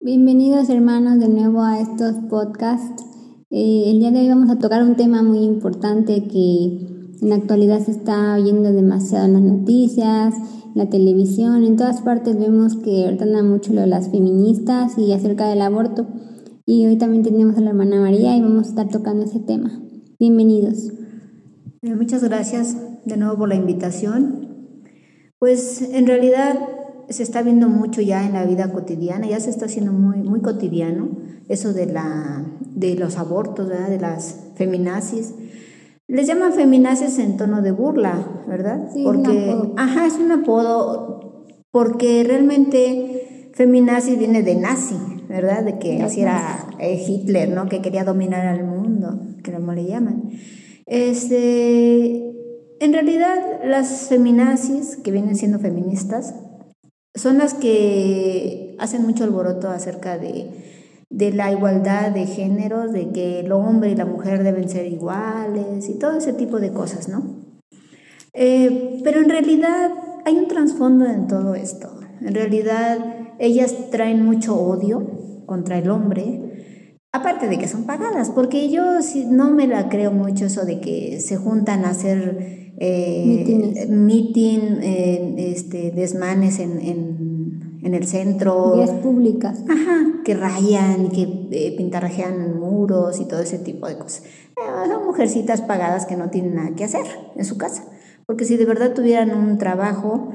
Bienvenidos hermanos de nuevo a estos podcasts. Eh, el día de hoy vamos a tocar un tema muy importante que en la actualidad se está oyendo demasiado en las noticias, en la televisión, en todas partes vemos que ahorita mucho lo de las feministas y acerca del aborto. Y hoy también tenemos a la hermana María y vamos a estar tocando ese tema. Bienvenidos. Eh, muchas gracias de nuevo por la invitación. Pues en realidad se está viendo mucho ya en la vida cotidiana, ya se está haciendo muy, muy cotidiano eso de, la, de los abortos, de las feminazis. Les llaman feminazis en tono de burla, ¿verdad? Sí, porque, ajá, es un apodo, porque realmente feminazis viene de nazi, ¿verdad? De que así era eh, Hitler, ¿no? Que quería dominar al mundo, que como le llaman. Este, en realidad, las feminazis, que vienen siendo feministas, son las que hacen mucho alboroto acerca de, la igualdad de géneros, de que el hombre y la mujer deben ser iguales y todo ese tipo de cosas, ¿no? Eh, pero en realidad hay un trasfondo en todo esto. En realidad ellas traen mucho odio contra el hombre, aparte de que son pagadas, porque yo no me la creo mucho eso de que se juntan a hacer eh, meeting, este, desmanes en, en, el centro. Vías públicas. Ajá, que rayan, que eh, pintarrajean muros y todo ese tipo de cosas. Eh, son mujercitas pagadas que no tienen nada que hacer en su casa. Porque si de verdad tuvieran un trabajo,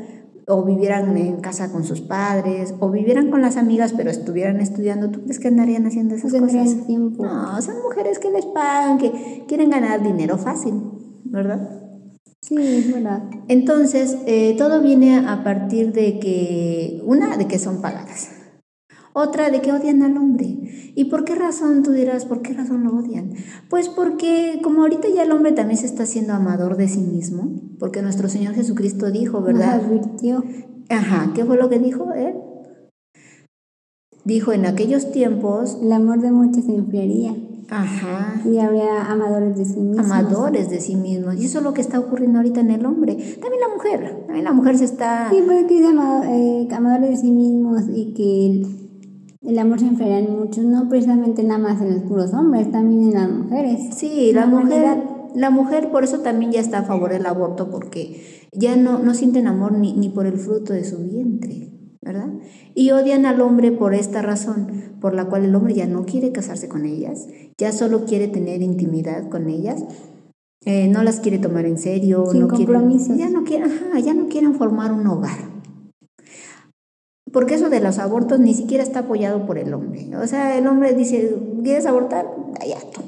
o vivieran en casa con sus padres, o vivieran con las amigas, pero estuvieran estudiando, ¿tú crees que andarían haciendo esas cosas? Tiempo. No, son mujeres que les pagan, que quieren ganar dinero fácil, ¿verdad? Sí, es verdad. Entonces, eh, todo viene a partir de que, una, de que son pagadas. Otra, de que odian al hombre. ¿Y por qué razón, tú dirás, por qué razón lo odian? Pues porque como ahorita ya el hombre también se está haciendo amador de sí mismo, porque nuestro Señor Jesucristo dijo, ¿verdad? Nos advirtió. Ajá, ¿qué fue lo que dijo él? Dijo, en aquellos tiempos... El amor de muchos se enfriaría. Ajá. Y habría amadores de sí mismos. Amadores de sí mismos. Y eso es lo que está ocurriendo ahorita en el hombre. También la mujer. También la mujer se está... Sí, porque dice eh, amadores de sí mismos y que el, amor se enfriaría en muchos. No precisamente nada más en los puros hombres, también en las mujeres. Sí, la, mujer... La mujer por eso también ya está a favor del aborto porque ya no, no sienten amor ni, ni por el fruto de su vientre. ¿Verdad? Y odian al hombre por esta razón, por la cual el hombre ya no quiere casarse con ellas, ya solo quiere tener intimidad con ellas, eh, no las quiere tomar en serio, Sin no compromisos. ya no quieren, ya no quieren formar un hogar. Porque eso de los abortos ni siquiera está apoyado por el hombre. O sea, el hombre dice, ¿quieres abortar? Allá tú.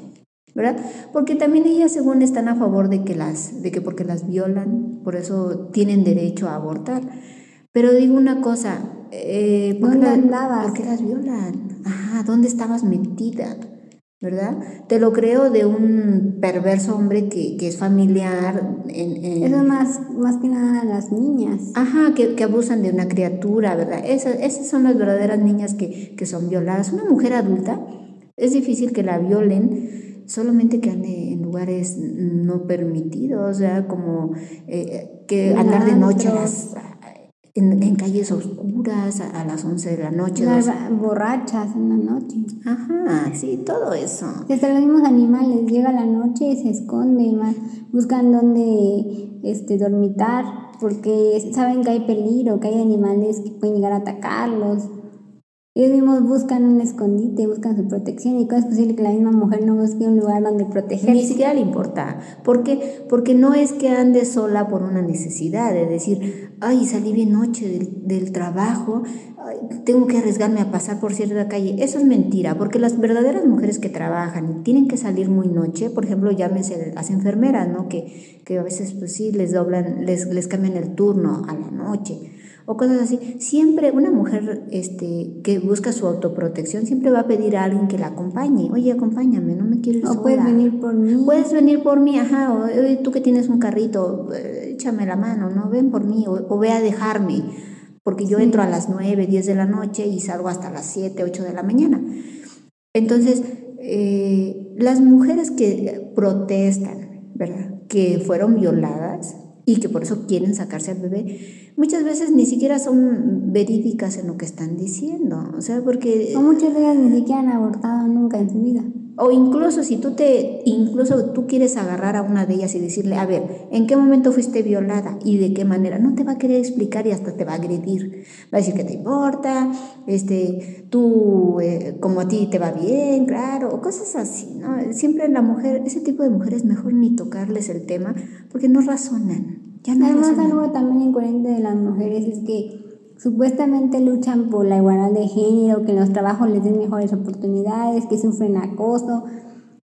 ¿verdad? Porque también ellas según están a favor de que las de que porque las violan, por eso tienen derecho a abortar. Pero digo una cosa, eh, ¿por, ¿Dónde qué andabas? ¿por qué las violan? Ajá, ¿dónde estabas metida? ¿Verdad? Te lo creo de un perverso hombre que, que es familiar. En, en... Eso más, más que nada las niñas. Ajá, que, que abusan de una criatura, ¿verdad? Esas, esas son las verdaderas niñas que, que son violadas. Una mujer adulta es difícil que la violen solamente que ande en lugares no permitidos, o sea, como eh, que andar de noche a las, en, calles oscuras a, las 11 de la noche. Las borrachas en la noche. Ajá, sí, todo eso. Hasta los mismos animales, llega la noche y se esconden, buscan dónde este, dormitar, porque saben que hay peligro, que hay animales que pueden llegar a atacarlos. Ellos mismos buscan un escondite, buscan su protección y cómo es posible que la misma mujer no busque un lugar donde protegerse. Ni siquiera le importa. ¿Por qué? Porque no es que ande sola por una necesidad, de decir, ay, salí bien noche del, del trabajo, tengo que arriesgarme a pasar por cierta calle. Eso es mentira, porque las verdaderas mujeres que trabajan y tienen que salir muy noche, por ejemplo, llámese las enfermeras, ¿no? Que, que a veces pues sí les doblan, les, les cambian el turno a la noche o cosas así. Siempre una mujer este, que busca su autoprotección siempre va a pedir a alguien que la acompañe. Oye, acompáñame, no me quiero ir O puedes venir por mí. Puedes venir por mí, ajá. O, tú que tienes un carrito, échame la mano, ¿no? Ven por mí o, ve a dejarme. Porque yo entro a las 9, 10 de la noche y salgo hasta las 7, 8 de la mañana. Entonces, eh, las mujeres que protestan, ¿verdad? Que fueron violadas, y que por eso quieren sacarse al bebé, muchas veces ni siquiera son verídicas en lo que están diciendo. O sea, porque... O muchas de ni siquiera han abortado nunca en su vida. O incluso si tú te, incluso tú quieres agarrar a una de ellas y decirle, a ver, ¿en qué momento fuiste violada y de qué manera? No te va a querer explicar y hasta te va a agredir. Va a decir que te importa, este, tú, eh, como a ti te va bien, claro, o cosas así, ¿no? Siempre la mujer, ese tipo de mujeres mejor ni tocarles el tema porque no razonan. Ya no Además, algo también incoherente de las mujeres es que supuestamente luchan por la igualdad de género, que en los trabajos les den mejores oportunidades, que sufren acoso,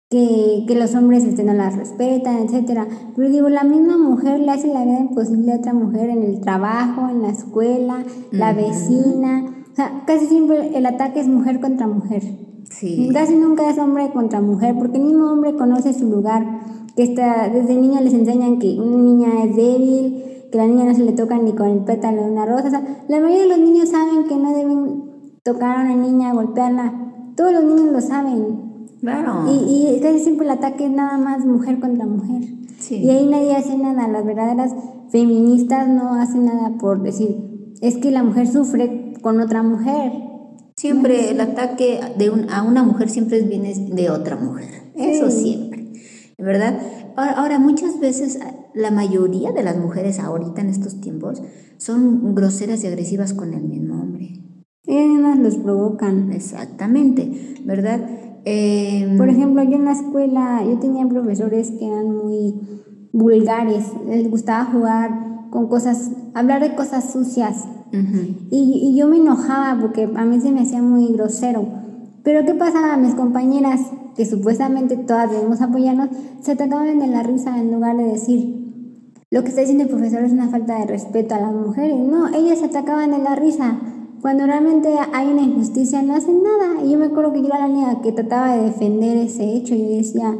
que, que los hombres este, no las respetan, etc. Pero digo, la misma mujer le hace la vida imposible a otra mujer en el trabajo, en la escuela, la vecina. O sea, casi siempre el ataque es mujer contra mujer. Sí. Casi nunca es hombre contra mujer, porque el mismo hombre conoce su lugar, que está, desde niño les enseñan que una niña es débil, que la niña no se le toca ni con el pétalo de una rosa. O sea, la mayoría de los niños saben que no deben tocar a una niña, golpearla. Todos los niños lo saben. Claro. Y, y casi siempre el ataque es nada más mujer contra mujer. Sí. Y ahí nadie hace nada. Las verdaderas feministas no hacen nada por decir, es que la mujer sufre con otra mujer. Siempre el ataque de un, a una mujer siempre viene de otra mujer. Eso siempre. ¿Verdad? Ahora, muchas veces la mayoría de las mujeres ahorita en estos tiempos son groseras y agresivas con el mismo hombre. Ellas los provocan. Exactamente, ¿verdad? Em, Por ejemplo, yo en la escuela, yo tenía profesores que eran muy vulgares, les gustaba jugar con cosas, hablar de cosas sucias. y, y yo me enojaba porque a mí se me hacía muy grosero. Pero ¿qué pasaba? Mis compañeras que supuestamente todas debemos apoyarnos, se atacaban de la risa en lugar de decir, lo que está diciendo el profesor es una falta de respeto a las mujeres. No, ellas se atacaban de la risa. Cuando realmente hay una injusticia no hacen nada. Y yo me acuerdo que yo era la niña que trataba de defender ese hecho. Yo decía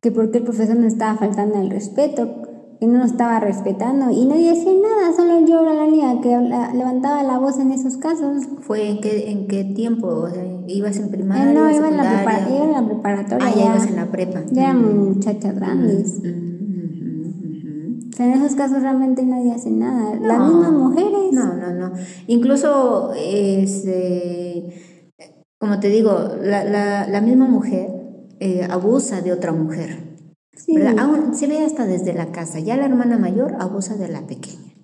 que porque el profesor no estaba faltando el respeto que no nos estaba respetando y nadie decía nada, solo yo era la niña que levantaba la voz en esos casos. ¿Fue en qué, en qué tiempo? ¿Ibas en primaria? Eh, no, iba en, la en la preparatoria. Ah, ya, ibas en la prepa. Ya éramos muchachas grandes. o sea, en esos casos realmente nadie hace nada. Las mismas mujeres. No, no, no. Incluso, este, como te digo, la, la, la misma mujer eh, abusa de otra mujer se ve hasta desde la casa. Ya la hermana mayor abusa de la pequeña.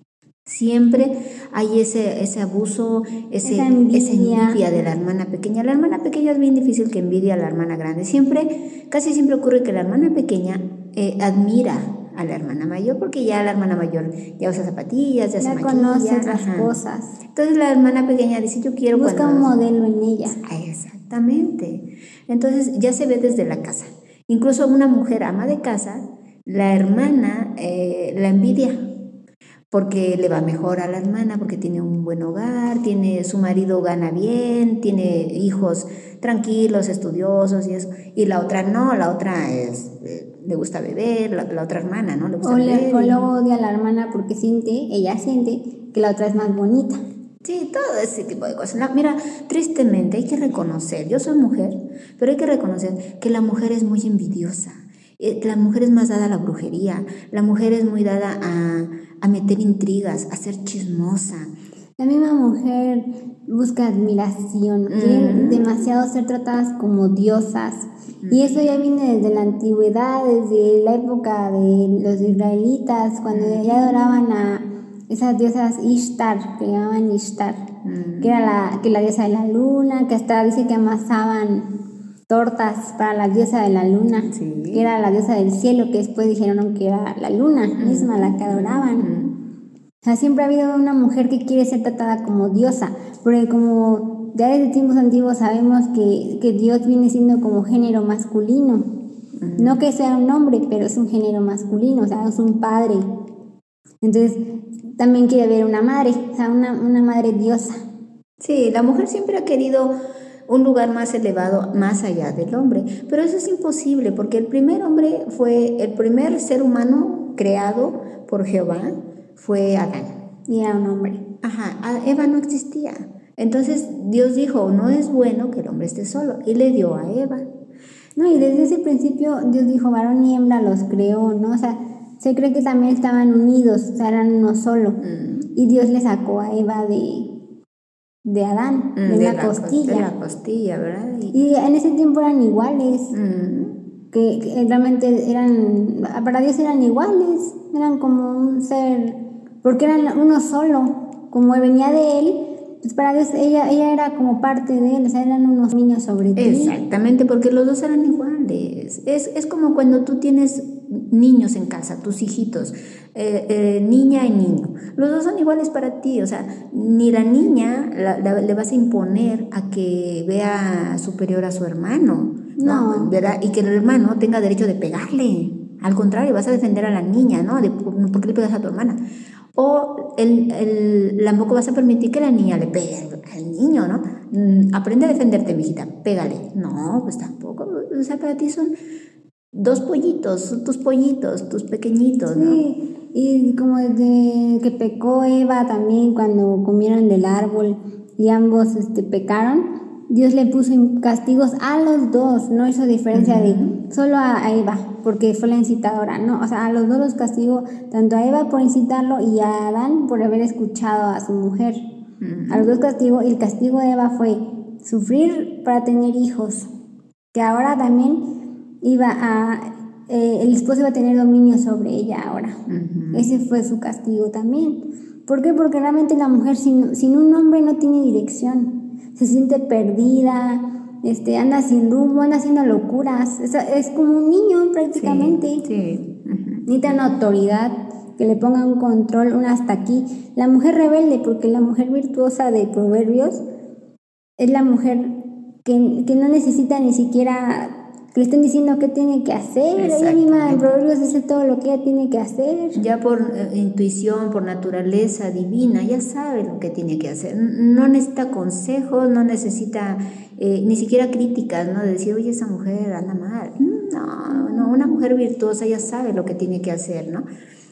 Siempre hay ese, ese abuso, ese, esa envidia. de la hermana pequeña. La hermana pequeña es bien difícil que envidie a la hermana grande. Siempre, casi siempre ocurre que la hermana pequeña eh, admira a la hermana mayor porque ya la hermana mayor ya usa zapatillas, ya, se conoce otras cosas. Entonces la hermana pequeña dice, yo quiero... Busca un modelo en ella. Ah, exactamente. Entonces ya se ve desde la casa. Incluso una mujer ama de casa, la hermana eh, la envidia porque le va mejor a la hermana, porque tiene un buen hogar, tiene su marido gana bien, tiene hijos tranquilos, estudiosos y eso. Y la otra no, la otra es eh, le gusta beber, la, otra hermana, ¿no? Le gusta o, beber. O odia a la hermana porque siente, ella siente que la otra es más bonita. Sí, todo ese tipo de cosas. mira, tristemente hay que reconocer, yo soy mujer, pero hay que reconocer que la mujer es muy envidiosa. Eh, la mujer es más dada a la brujería, la mujer es muy dada a, meter intrigas, a ser chismosa. La misma mujer busca admiración, quiere demasiado ser tratadas como diosas. Y eso ya viene desde la antigüedad, desde la época de los israelitas, cuando ya adoraban a, esas diosas Ishtar, que llamaban Ishtar, mm. que era la, que la diosa de la luna, que hasta dice que amasaban tortas para la diosa de la luna, que era la diosa del cielo, que después dijeron que era la luna mm. misma la que adoraban. O sea, siempre ha habido una mujer que quiere ser tratada como diosa, porque como ya desde tiempos antiguos sabemos que, que Dios viene siendo como género masculino. No que sea un hombre, pero es un género masculino, o sea, es un padre. Entonces, también quiere ver una madre, o sea, una, una madre diosa. Sí, la mujer siempre ha querido un lugar más elevado, más allá del hombre, pero eso es imposible porque el primer hombre fue, el primer ser humano creado por Jehová fue Adán. Y era un hombre. Ajá, Eva no existía. Entonces Dios dijo, no es bueno que el hombre esté solo, y le dio a Eva. No, y desde ese principio Dios dijo, varón y hembra los creó, ¿no? O sea, se cree que también estaban unidos, o sea, eran uno solo. Y Dios le sacó a Eva de, de Adán, de, una costilla. De la costilla, ¿verdad? Y, en ese tiempo eran iguales. Que, realmente eran, para Dios eran iguales, eran como un ser, porque eran uno solo, como venía de él, pues para Dios ella, ella era como parte de él, o sea, eran unos niños sobre ti. Exactamente, porque los dos eran iguales. Es, es como cuando tú tienes niños en casa, tus hijitos, eh, eh, niña y niño. Los dos son iguales para ti, o sea, ni la niña le vas a imponer a que vea superior a su hermano, ¿no? ¿verdad? Y que el hermano tenga derecho de pegarle. Al contrario, vas a defender a la niña, ¿no? De, ¿Por qué le pegas a tu hermana? O el, el, tampoco vas a permitir que la niña le pegue al niño, ¿no? Mm, aprende a defenderte, mijita, pégale. No, pues tampoco. O sea, para ti son dos pollitos, son tus pollitos, tus pequeñitos, ¿no? Sí, y como desde que pecó Eva también cuando comieron del árbol y ambos este, pecaron, Dios le puso castigos a los dos, no hizo diferencia de solo a, Eva, porque fue la incitadora, no, o sea, a los dos los castigó, tanto a Eva por incitarlo y a Adán por haber escuchado a su mujer. A los dos castigó y el castigo de Eva fue sufrir para tener hijos, que ahora también iba a, eh, el esposo iba a tener dominio sobre ella ahora. Ese fue su castigo también. ¿Por qué? Porque realmente la mujer sin, sin un hombre no tiene dirección se siente perdida, este, anda sin rumbo, anda haciendo locuras. Es, es como un niño prácticamente. Sí, sí. Necesita autoridad, que le ponga un control, un hasta aquí. La mujer rebelde, porque la mujer virtuosa de Proverbios es la mujer que, que no necesita ni siquiera le estén diciendo qué tiene que hacer. Ella misma en Proverbios dice todo lo que ella tiene que hacer. Ya por eh, intuición, por naturaleza divina, ya sabe lo que tiene que hacer. No necesita consejos, no necesita eh, ni siquiera críticas, ¿no? De decir, oye, esa mujer anda mal. No, no, una mujer virtuosa ya sabe lo que tiene que hacer, ¿no?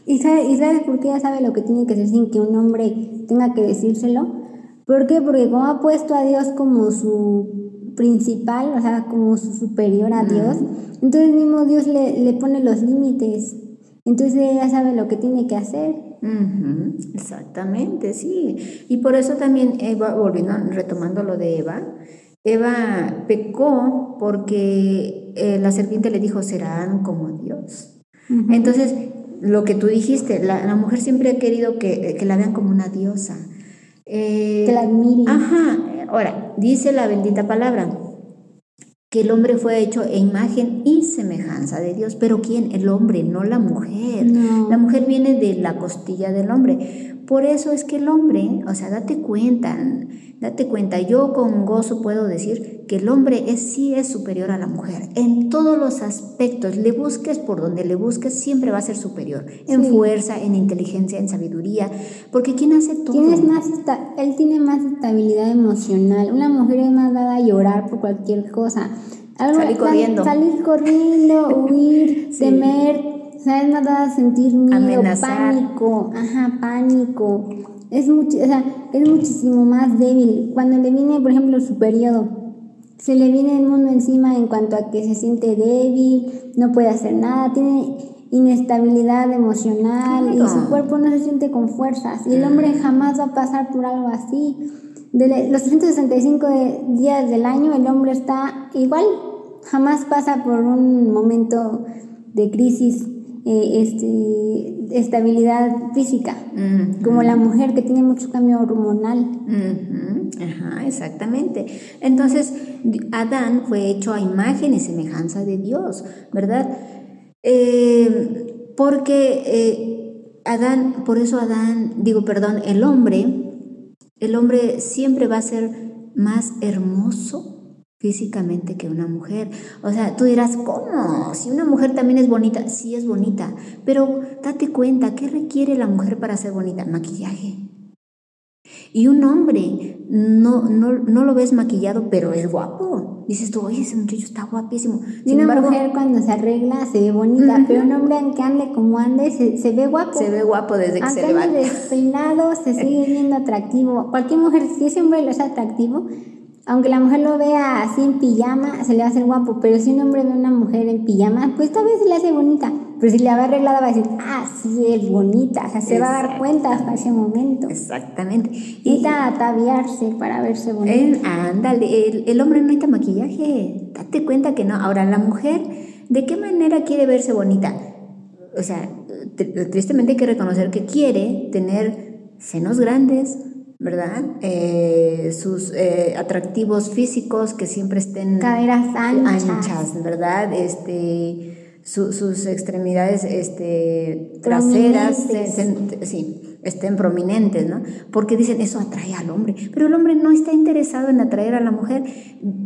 ¿Y sabe, ¿Y sabe por qué ella sabe lo que tiene que hacer sin que un hombre tenga que decírselo? ¿Por qué? Porque como ha puesto a Dios como su principal, o sea, como superior a Dios, entonces mismo Dios le, le, pone los límites. Entonces ella sabe lo que tiene que hacer. Exactamente, sí. Y por eso también Eva, volviendo, retomando lo de Eva, Eva pecó porque eh, la serpiente le dijo, serán como Dios. Entonces, lo que tú dijiste, la, mujer siempre ha querido que, que la vean como una diosa. Eh, que la admiren. Ajá, Ahora, dice la bendita palabra que el hombre fue hecho en imagen y semejanza de Dios. Pero ¿quién? El hombre, no la mujer. La mujer viene de la costilla del hombre. Por eso es que el hombre, o sea, date cuenta, date cuenta, yo con gozo puedo decir que el hombre es, sí es superior a la mujer. En todos los aspectos, le busques por donde le busques, siempre va a ser superior. En fuerza, en inteligencia, en sabiduría. Porque ¿quién hace todo? más él tiene más estabilidad emocional. Una mujer es más dada a llorar por cualquier cosa. salir corriendo. Salir corriendo, huir, temer ¿sabes? Me da sentir miedo, pánico, ajá, pánico. Es, mucho, o sea, es muchísimo más débil. Cuando le viene, por ejemplo, su periodo, se le viene el mundo encima en cuanto a que se siente débil, no puede hacer nada, tiene inestabilidad emocional y su cuerpo no se siente con fuerzas. Y el hombre jamás va a pasar por algo así. De los 365 días del año el hombre está igual, jamás pasa por un momento de crisis eh, este, estabilidad física, como la mujer que tiene mucho cambio hormonal. Ajá, exactamente. Entonces, Adán fue hecho a imagen y semejanza de Dios, ¿verdad? Eh, porque eh, Adán, por eso Adán, digo, perdón, el hombre, el hombre siempre va a ser más hermoso físicamente que una mujer. O sea, tú dirás, ¿cómo? Si una mujer también es bonita, sí es bonita, pero date cuenta, ¿qué requiere la mujer para ser bonita? Maquillaje. Y un hombre no, no, no lo ves maquillado, pero es guapo. Dices tú, oye, ese muchacho está guapísimo. y una mujer cuando se arregla se ve bonita, pero un hombre aunque ande como ande, se, ve guapo. Se ve guapo desde que se levanta. despeinado, se sigue viendo atractivo. Cualquier mujer, si ese hombre lo es atractivo, aunque la mujer lo vea así en pijama, se le va a hacer guapo, pero si un hombre ve a una mujer en pijama, pues tal vez se le hace bonita, pero si la ve arreglada va a decir, ah, sí, es bonita, o sea, se va a dar cuenta hasta ese momento. Exactamente. Y necesita ataviarse para verse bonita. ándale, el, el hombre no necesita maquillaje, date cuenta que no. Ahora, la mujer, ¿de qué manera quiere verse bonita? O sea, tristemente hay que reconocer que quiere tener senos grandes, ¿verdad? Eh, sus eh, atractivos físicos que siempre estén caderas anchas, anchas ¿verdad? Este, sus extremidades este, traseras sí, estén prominentes, ¿no? Porque dicen eso atrae al hombre, pero el hombre no está interesado en atraer a la mujer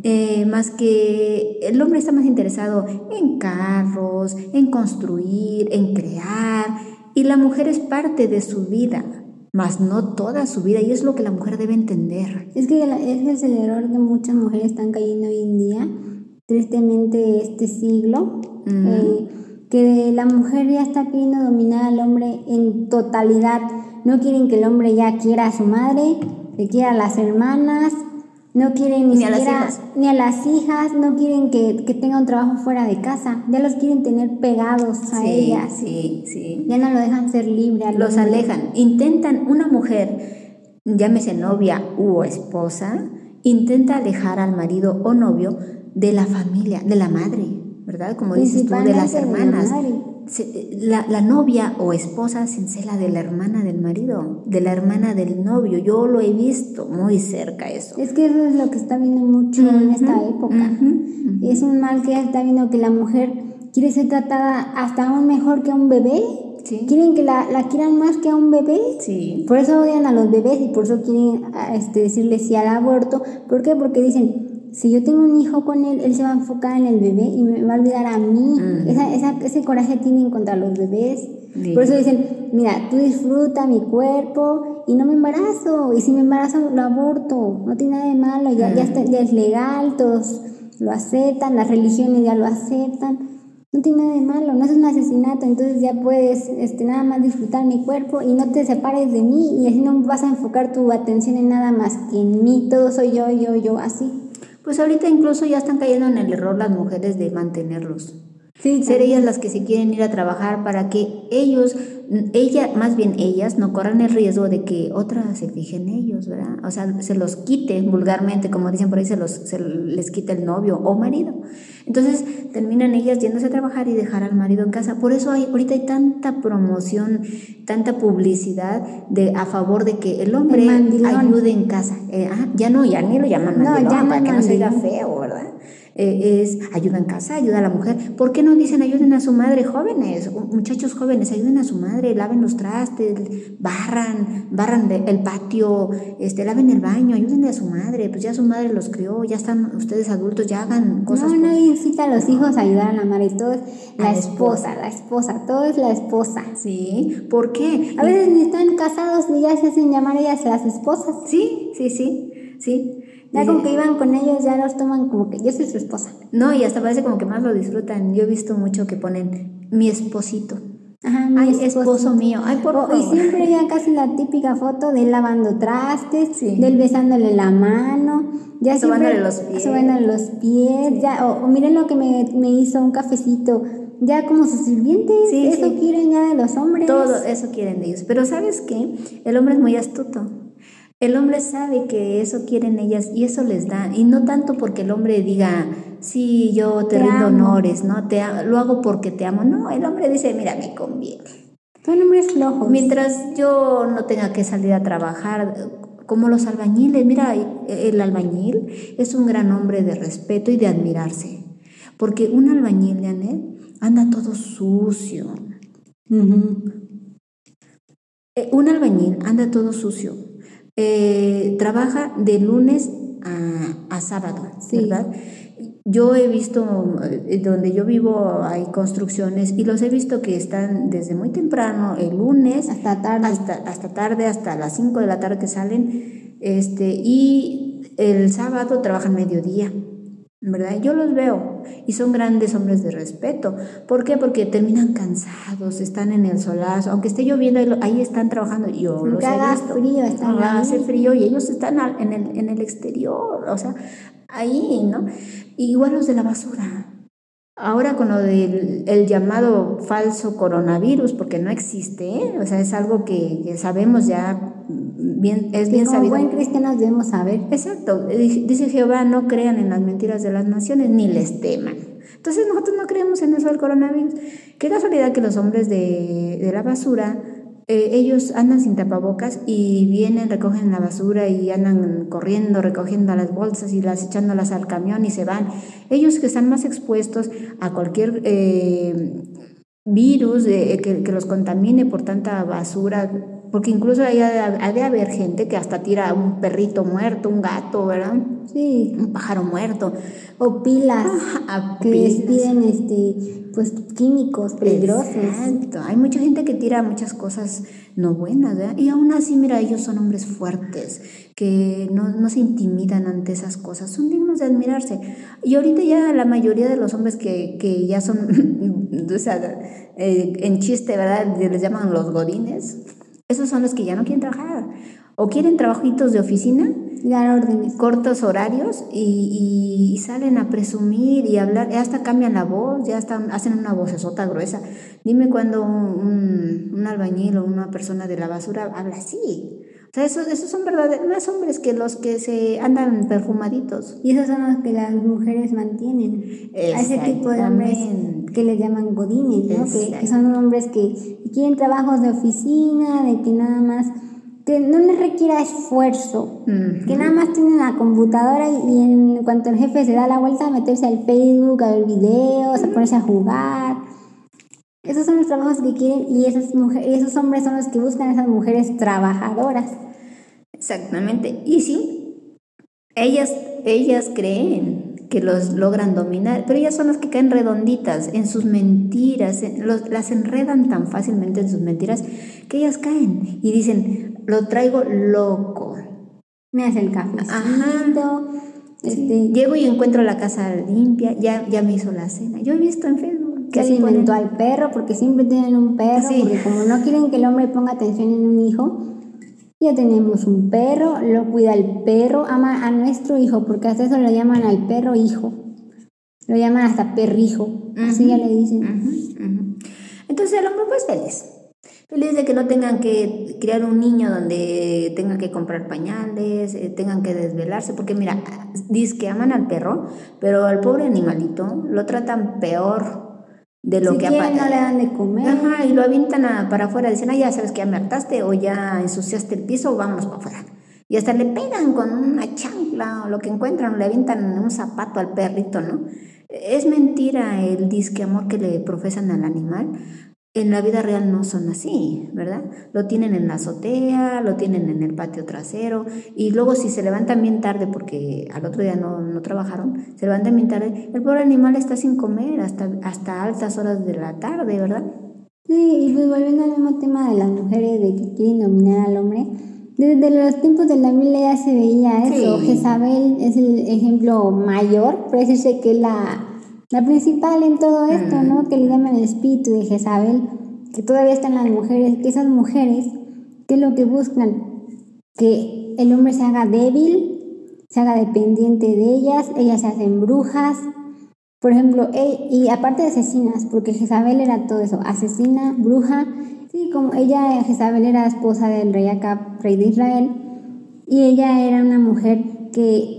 eh, más que el hombre está más interesado en carros, en construir, en crear, y la mujer es parte de su vida más no toda su vida, y es lo que la mujer debe entender. Es que ese es el error que muchas mujeres están cayendo hoy en día, tristemente este siglo, eh, que la mujer ya está queriendo dominar al hombre en totalidad. No quieren que el hombre ya quiera a su madre, que quiera a las hermanas, no quieren ni, a las hijas. ni a las hijas, no quieren que, que, tenga un trabajo fuera de casa, ya los quieren tener pegados a ellas. Sí, sí. Ya no lo dejan ser libre. Los alejan. Intentan, una mujer, llámese novia u esposa, intenta alejar al marido o novio de la familia, de la madre, ¿verdad? Como dices tú, de las hermanas la, la, novia o esposa se encela de la hermana del marido, de la hermana del novio. Yo lo he visto muy cerca eso. Es que eso es lo que está viendo mucho en esta época. Es un mal que está viendo que la mujer quiere ser tratada hasta aún mejor que a un bebé. Quieren que la, la, quieran más que a un bebé. Sí. Por eso odian a los bebés y por eso quieren este, decirle sí al aborto. ¿Por qué? Porque dicen, si yo tengo un hijo con él, él se va a enfocar en el bebé y me va a olvidar a mí. Esa, ese coraje tienen contra los bebés. Por eso dicen, mira, tú disfruta mi cuerpo y no me embarazo. Y si me embarazo, lo aborto. No tiene nada de malo, ya, ya, ya es legal, todos lo aceptan, las religiones ya lo aceptan. No tiene nada de malo, no es un asesinato, entonces ya puedes este, nada más disfrutar mi cuerpo y no te separes de mí y así no vas a enfocar tu atención en nada más que en mí, todo soy yo, yo, yo, así pues ahorita incluso ya están cayendo en el error las mujeres de mantenerlos. Ser ellas las que se quieren ir a trabajar para que ellos ella, más bien ellas, no corran el riesgo de que otra se fije en ellos, ¿verdad? O sea, se los quite vulgarmente, como dicen por ahí, se, los, se les quita el novio o marido. Entonces terminan ellas yéndose a trabajar y dejar al marido en casa. Por eso hay, ahorita hay tanta promoción, tanta publicidad de, a favor de que el hombre ayude en casa. Eh, ah, ya no, ya ni lo llaman mandilón, no, ya para que no se oiga feo, ¿verdad? Eh, es ayuda en casa, ayuda a la mujer. ¿Por qué no dicen ayuden a su madre jóvenes, muchachos jóvenes, ayuden a su madre, laven los trastes, barran, barran el patio, este, laven el baño, ayuden a su madre, pues ya su madre los crió, ya están ustedes adultos, ya hagan cosas. No, no incita a los hijos a ayudar a la madre, todo es la, esposa, la esposa, todo es la esposa. Sí, ¿por qué? A veces ni están casados ni ya se hacen llamar ellas las esposas. Sí, sí, sí, sí. Ya como que iban con ellos, ya los toman como que yo soy su esposa. No, y hasta parece como que más lo disfrutan. Yo he visto mucho que ponen mi esposito. Ajá, mi Ay, esposo mío. Ay, por favor. Y siempre ya casi la típica foto de él lavando trastes, de él besándole la mano, ya siempre los pies. los pies, ya, o, miren lo que me, me, hizo un cafecito, ya como sus sirvientes, eso quieren ya de los hombres. Todo eso quieren de ellos. Pero ¿sabes qué? El hombre es muy astuto. El hombre sabe que eso quieren ellas y eso les da. Y no tanto porque el hombre diga, sí, yo te, rindo honores, ¿no? Te, lo hago porque te amo. No, el hombre dice, mira, me conviene. Son hombres flojos. Mientras yo no tenga que salir a trabajar, como los albañiles, mira, el albañil es un gran hombre de respeto y de admirarse. Porque un albañil, Janet, anda todo sucio. Eh, un albañil anda todo sucio eh, trabaja de lunes a, sábado, ¿verdad? Yo he visto, eh, donde yo vivo hay construcciones y los he visto que están desde muy temprano, el lunes, hasta tarde, hasta, hasta tarde, hasta las 5 de la tarde que salen, este, y el sábado trabajan mediodía. ¿Verdad? Yo los veo y son grandes hombres de respeto. ¿Por qué? Porque terminan cansados, están en el solazo, aunque esté lloviendo, ahí están trabajando. Yo los he visto. frío, están hace frío y ellos están en el, en el exterior, o sea, ahí, ¿no? igual los de la basura. Ahora con lo del el llamado falso coronavirus, porque no existe, ¿eh? o sea, es algo que, sabemos ya, bien, es bien como sabido. buen cristianos debemos saber. Exacto, dice Jehová, no crean en las mentiras de las naciones, ni les teman. Entonces nosotros no creemos en eso del coronavirus. Qué casualidad que los hombres de, de la basura eh, ellos andan sin tapabocas y vienen, recogen la basura y andan corriendo, recogiendo las bolsas y las echándolas al camión y se van. Ellos que están más expuestos a cualquier eh, virus que, que, los contamine por tanta basura, porque incluso hay, ha de haber gente que hasta tira un perrito muerto, un gato, ¿verdad? Sí. Un pájaro muerto. O pilas que despiden este, pues, químicos peligrosos. Exacto. Hay mucha gente que tira muchas cosas no buenas, ¿verdad? Y aún así, mira, ellos son hombres fuertes, que no, no se intimidan ante esas cosas, son dignos de admirarse. Y ahorita ya la mayoría de los hombres que, que ya son, o sea, eh, en chiste, ¿verdad? Les llaman los godines esos son los que ya no quieren trabajar. O quieren trabajitos de oficina. Dar órdenes. Cortos horarios y, salen a presumir y hablar. Hasta cambian la voz, ya hasta hacen una vocesota gruesa. Dime cuando un, un albañil o una persona de la basura habla así. O sea, esos, esos son verdaderos, más hombres que los que se andan perfumaditos. Y esos son los que las mujeres mantienen. Ese tipo de hombres que les llaman godines, ¿no? Que, son hombres que quieren trabajos de oficina, de que nada más, que no les requiera esfuerzo, que nada más tienen la computadora y, en cuanto el jefe se da la vuelta a meterse al Facebook, a ver videos, a ponerse a jugar. Esos son los trabajos que quieren y esas mujeres, esos hombres son los que buscan a esas mujeres trabajadoras. Exactamente. Y sí, ellas, ellas creen que los logran dominar, pero ellas son las que caen redonditas en sus mentiras, las enredan tan fácilmente en sus mentiras que ellas caen y dicen, lo traigo loco. Me hace el café. Este, Llego y encuentro la casa limpia, ya, ya me hizo la cena. Yo he visto en Facebook que alimentó al perro porque siempre tienen un perro, porque como no quieren que el hombre ponga atención en un hijo, ya tenemos un perro, lo cuida el perro, ama a nuestro hijo, porque hasta eso lo llaman al perro hijo. Lo llaman hasta perrijo, así ya le dicen. Entonces el hombre pues feliz. Feliz de que no tengan que criar un niño donde tengan que comprar pañales, eh, tengan que desvelarse, porque mira, dice que aman al perro, pero al pobre animalito lo tratan peor de lo si que no le dan de comer. Ajá, y lo avientan para afuera, dicen, ah, ya sabes que ya me hartaste o ya ensuciaste el piso, vamos para afuera. Y hasta le pegan con una chancla o lo que encuentran, le avientan un zapato al perrito, ¿no? Es mentira el disque amor que le profesan al animal, en la vida real no son así, ¿verdad? Lo tienen en la azotea, lo tienen en el patio trasero y luego si se levantan bien tarde porque al otro día no, no trabajaron, se levantan bien tarde, el pobre animal está sin comer hasta, hasta altas horas de la tarde, ¿verdad? Sí, y pues volviendo al mismo tema de las mujeres de que quieren dominar al hombre, desde los tiempos de la Biblia ya se veía eso. Jezabel es el ejemplo mayor, parece que la la principal en todo esto, ¿no? Que le llaman el espíritu de Jezabel, que todavía están las mujeres, que esas mujeres, ¿qué es lo que buscan? Que el hombre se haga débil, se haga dependiente de ellas, ellas se hacen brujas, por ejemplo, y aparte de asesinas, porque Jezabel era todo eso, asesina, bruja, sí, como ella, Jezabel era esposa del rey Acab, rey de Israel, y ella era una mujer que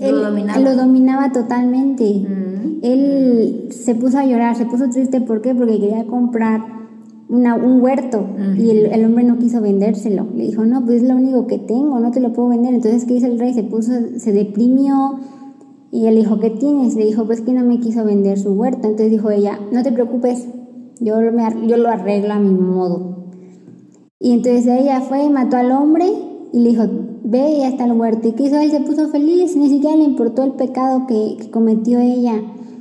lo, dominaba. lo dominaba totalmente. Mm. Él se puso a llorar, se puso triste, ¿por qué? Porque quería comprar una, un huerto y el, hombre no quiso vendérselo. Le dijo, no, pues es lo único que tengo, no te lo puedo vender. Entonces, ¿qué hizo el rey? Se puso, se deprimió y él dijo, ¿qué tienes? Le dijo, pues que no me quiso vender su huerto. Entonces dijo ella, no te preocupes, yo, me, yo lo arreglo a mi modo. Y entonces ella fue y mató al hombre y le dijo, ve y hasta el huerto. ¿Y que hizo él? Se puso feliz, ni siquiera le importó el pecado que, cometió ella,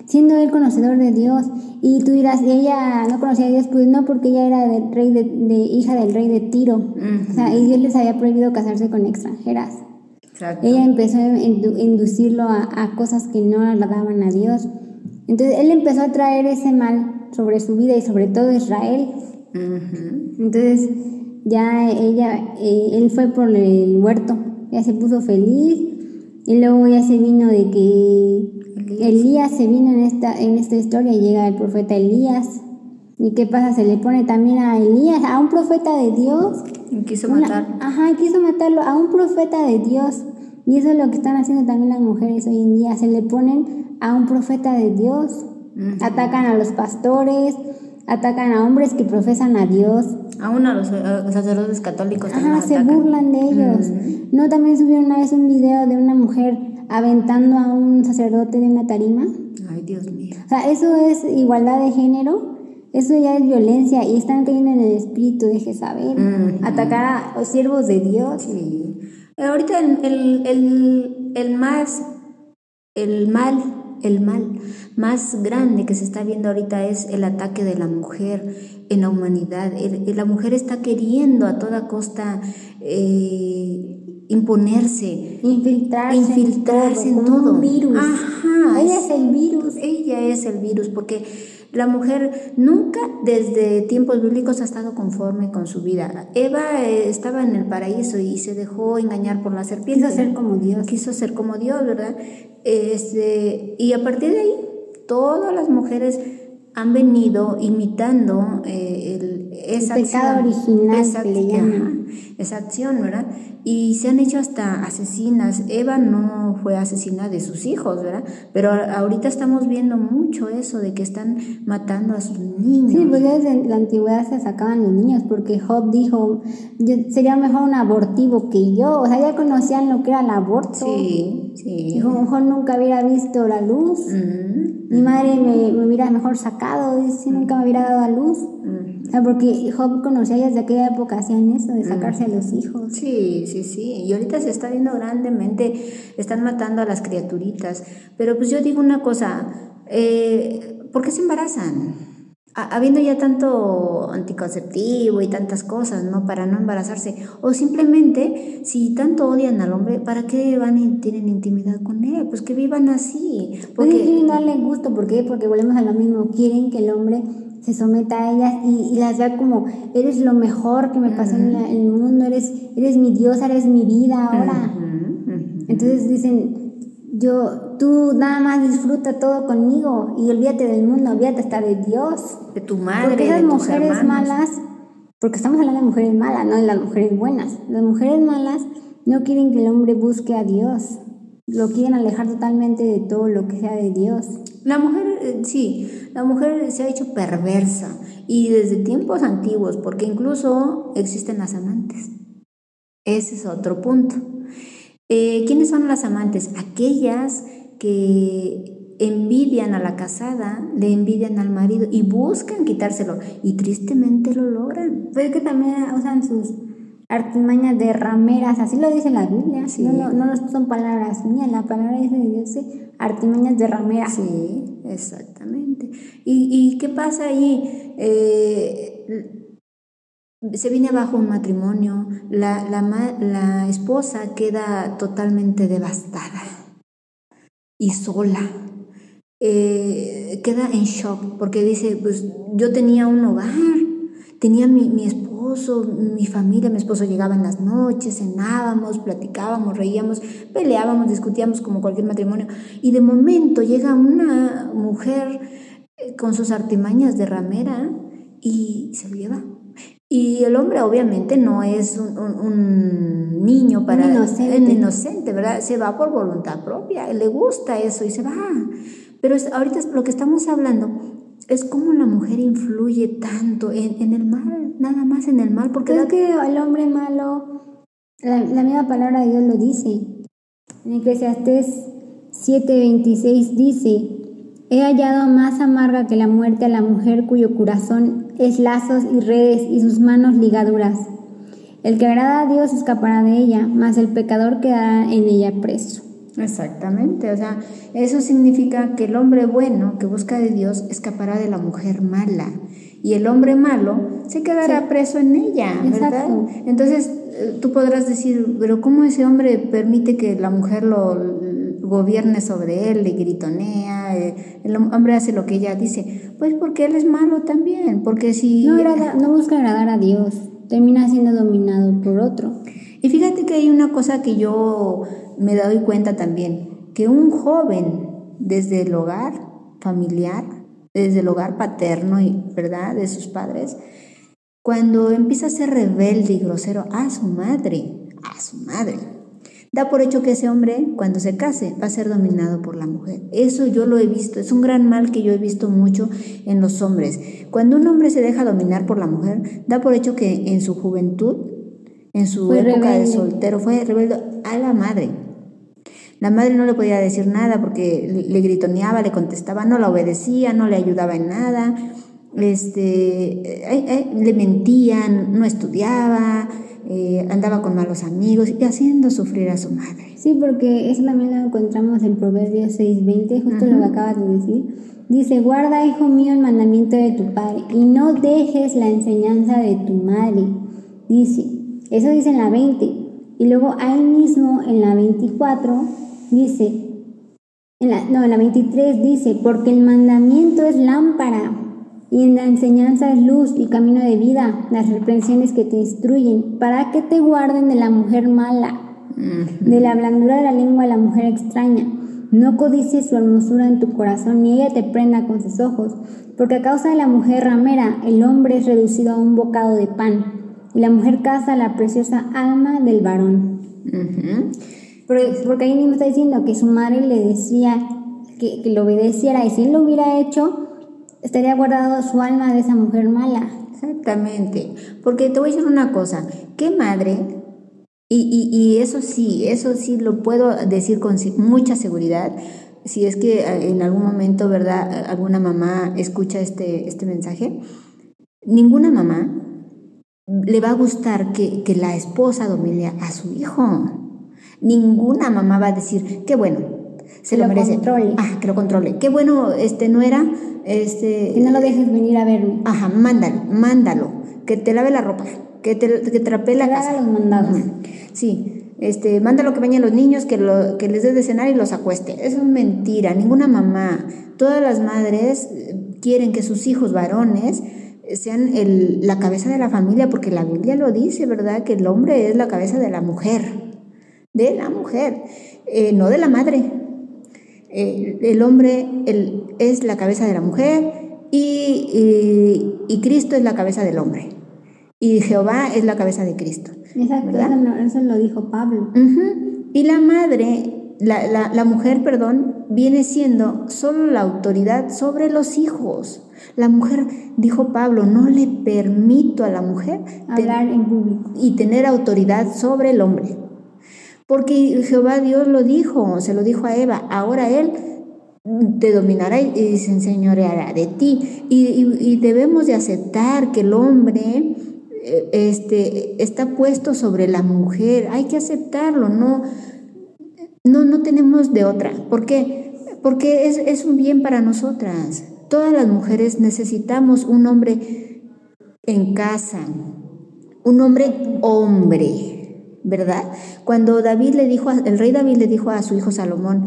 siendo él conocedor de Dios. Y tú dirás, ¿y ella no conocía a Dios? Pues no, porque ella era del rey de, hija del rey de Tiro. O sea, y Dios les había prohibido casarse con extranjeras. Ella empezó a inducirlo a, cosas que no agradaban a Dios. Entonces él empezó a traer ese mal sobre su vida y sobre todo Israel. Entonces ya ella, eh, él fue por el huerto, ya se puso feliz Y luego ya se vino de que Elías, se vino en esta, en esta historia y llega el profeta Elías. ¿Y qué pasa? Se le pone también a Elías, a un profeta de Dios. Y quiso matarlo. Ajá, quiso matarlo a un profeta de Dios. Y eso es lo que están haciendo también las mujeres hoy en día. Se le ponen a un profeta de Dios. Atacan a los pastores, atacan a hombres que profesan a Dios. Aún a los, sacerdotes católicos Ajá, se burlan de ellos. No, también subieron una vez un video de una mujer aventando a un sacerdote de una tarima. Ay, Dios mío. O sea, eso es igualdad de género. Eso ya es violencia y están cayendo en el espíritu de Jezabel. Atacar a siervos de Dios. Sí. Ahorita el, el, el, el más, el mal el mal más grande que se está viendo ahorita es el ataque de la mujer en la humanidad. la mujer está queriendo a toda costa eh, imponerse, infiltrarse, infiltrarse en todo. Un virus. Ajá, ella es el virus. Ella es el virus porque la mujer nunca desde tiempos bíblicos ha estado conforme con su vida. Eva eh, estaba en el paraíso y se dejó engañar por la serpiente. Quiso ser como Dios. Quiso ser como Dios, ¿verdad? Este, y a partir de ahí, todas las mujeres han venido imitando eh, el, esa pecado original esa, esa acción, ¿verdad? Y se han hecho hasta asesinas. Eva no fue asesina de sus hijos, ¿verdad? Pero ahorita estamos viendo mucho eso de que están matando a sus niños. Sí, pues desde la antigüedad se sacaban los niños porque Job dijo, sería mejor un abortivo que yo. O sea, ya conocían lo que era el aborto. Sí, sí. Dijo, mejor nunca hubiera visto la luz. Mi madre me, me, hubiera mejor sacado, dice, nunca me hubiera dado a luz. Sea, porque Job conocía desde aquella época hacían eso, de sacarse a los hijos. Sí, sí, sí. Y ahorita se está viendo grandemente, están matando a las criaturitas. Pero pues yo digo una cosa, eh, ¿por qué se embarazan? habiendo ya tanto anticonceptivo y tantas cosas, ¿no? Para no embarazarse. O simplemente, si tanto odian al hombre, ¿para qué van y tienen intimidad con él? Pues que vivan así. Porque quieren darle gusto, ¿por qué? Porque volvemos a lo mismo, quieren que el hombre se someta a ellas y, las vea como, eres lo mejor que me pasó en, el mundo, eres, eres mi diosa, eres mi vida ahora. Entonces dicen, yo, tú nada más disfruta todo conmigo y olvídate del mundo, olvídate hasta de Dios. De tu madre, porque esas de mujeres malas, porque estamos hablando de mujeres malas, no de las mujeres buenas. Las mujeres malas no quieren que el hombre busque a Dios, lo quieren alejar totalmente de todo lo que sea de Dios. La mujer, eh, sí, la mujer se ha hecho perversa y desde tiempos antiguos, porque incluso existen las amantes. Ese es otro punto. Eh, ¿Quiénes son las amantes? Aquellas que envidian a la casada, le envidian al marido y buscan quitárselo y tristemente lo logran. Pero es que también usan sus artimañas de rameras, así lo dice la Biblia, no, no, no, son palabras mías, la palabra dice de Dios, artimañas de rameras. Sí, exactamente. ¿Y, y qué pasa ahí? Eh, se viene abajo un matrimonio, la, la, la, esposa queda totalmente devastada y sola. Eh, queda en shock porque dice, pues yo tenía un hogar, tenía mi, mi, esposo, mi familia, mi esposo llegaba en las noches, cenábamos, platicábamos, reíamos, peleábamos, discutíamos como cualquier matrimonio. Y de momento llega una mujer eh, con sus artimañas de ramera y se lo lleva. Y el hombre obviamente no es un, niño para... Un inocente. inocente, ¿verdad? Se va por voluntad propia, le gusta eso y se va. Pero ahorita lo que estamos hablando es cómo la mujer influye tanto en, el mal, nada más en el mal. Porque es que el hombre malo, la, la misma palabra de Dios lo dice. En Eclesiastes 7:26 dice, He hallado más amarga que la muerte a la mujer cuyo corazón es lazos y redes y sus manos ligaduras. El que agrada a Dios escapará de ella, mas el pecador quedará en ella preso. Exactamente, o sea, eso significa que el hombre bueno que busca de Dios escapará de la mujer mala y el hombre malo se quedará preso en ella, ¿verdad? Entonces eh, tú podrás decir, pero ¿cómo ese hombre permite que la mujer lo gobierne sobre él, le gritonea, eh, el hombre hace lo que ella dice, pues porque él es malo también, porque si... No, no busca agradar a Dios, termina siendo dominado por otro. Y fíjate que hay una cosa que yo me doy cuenta también que un joven desde el hogar familiar, desde el hogar paterno y verdad de sus padres, cuando empieza a ser rebelde y grosero a su madre, a su madre, da por hecho que ese hombre cuando se case va a ser dominado por la mujer. Eso yo lo he visto, es un gran mal que yo he visto mucho en los hombres. Cuando un hombre se deja dominar por la mujer, da por hecho que en su juventud, en su época de soltero, fue rebelde a la madre. La madre no le podía decir nada porque le gritoneaba, le contestaba, no la obedecía, no le ayudaba en nada, este, eh, eh, le mentían, no estudiaba, eh, andaba con malos amigos y haciendo sufrir a su madre. Sí, porque eso también lo encontramos en Proverbios 6:20, justo lo que acabas de decir. Dice, guarda, hijo mío, el mandamiento de tu padre y no dejes la enseñanza de tu madre. Dice, eso dice en la 20. Y luego ahí mismo en la 24 dice, en la, no, en la 23 dice, porque el mandamiento es lámpara y en la enseñanza es luz y camino de vida, las reprensiones que te instruyen, para que te guarden de la mujer mala, de la blandura de la lengua de la mujer extraña. No codices su hermosura en tu corazón, ni ella te prenda con sus ojos, porque a causa de la mujer ramera, el hombre es reducido a un bocado de pan, y la mujer caza la preciosa alma del varón. Porque, ahí mismo está diciendo que su madre le decía que, que lo obedeciera, y si él lo hubiera hecho, estaría guardado su alma de esa mujer mala. Exactamente, porque te voy a decir una cosa, ¿qué madre? Y, y, eso sí, eso sí lo puedo decir con mucha seguridad, si es que eh, en algún momento, ¿verdad?, alguna mamá escucha este, este mensaje, ninguna mamá le va a gustar que, que la esposa domine a su hijo. Ninguna mamá va a decir, qué bueno, se lo, merece. Controle. Ah, que lo controle. Qué bueno, este, no era este, que no lo dejes venir a verme. Ajá, mándalo, mándalo. Que te lave la ropa, que te, que trapee la casa. los mandados. Sí, este, mándalo que bañe a los niños, que, lo, que les dé de cenar y los acueste. Eso es mentira, ninguna mamá. Todas las madres eh, quieren que sus hijos varones sean el, la cabeza de la familia, porque la Biblia lo dice, ¿verdad? Que el hombre es la cabeza de la mujer, de la mujer, eh, no de la madre. Eh, el hombre es la cabeza de la mujer y, Cristo es la cabeza del hombre. Y Jehová es la cabeza de Cristo. Exacto, eso, lo dijo Pablo. Y la madre, la, la, mujer, perdón, viene siendo solo la autoridad sobre los hijos. La mujer, dijo Pablo, no le permito a la mujer hablar en público y tener autoridad sobre el hombre. Porque Jehová Dios lo dijo, se lo dijo a Eva, ahora Él te dominará y se enseñoreará de ti. Y, debemos de aceptar que el hombre eh, este, está puesto sobre la mujer. Hay que aceptarlo, no, no, no tenemos de otra. ¿Por qué? Porque es, es un bien para nosotras. Todas las mujeres necesitamos un hombre en casa, un hombre hombre ¿verdad? Cuando David le dijo, el rey David le dijo a su hijo Salomón,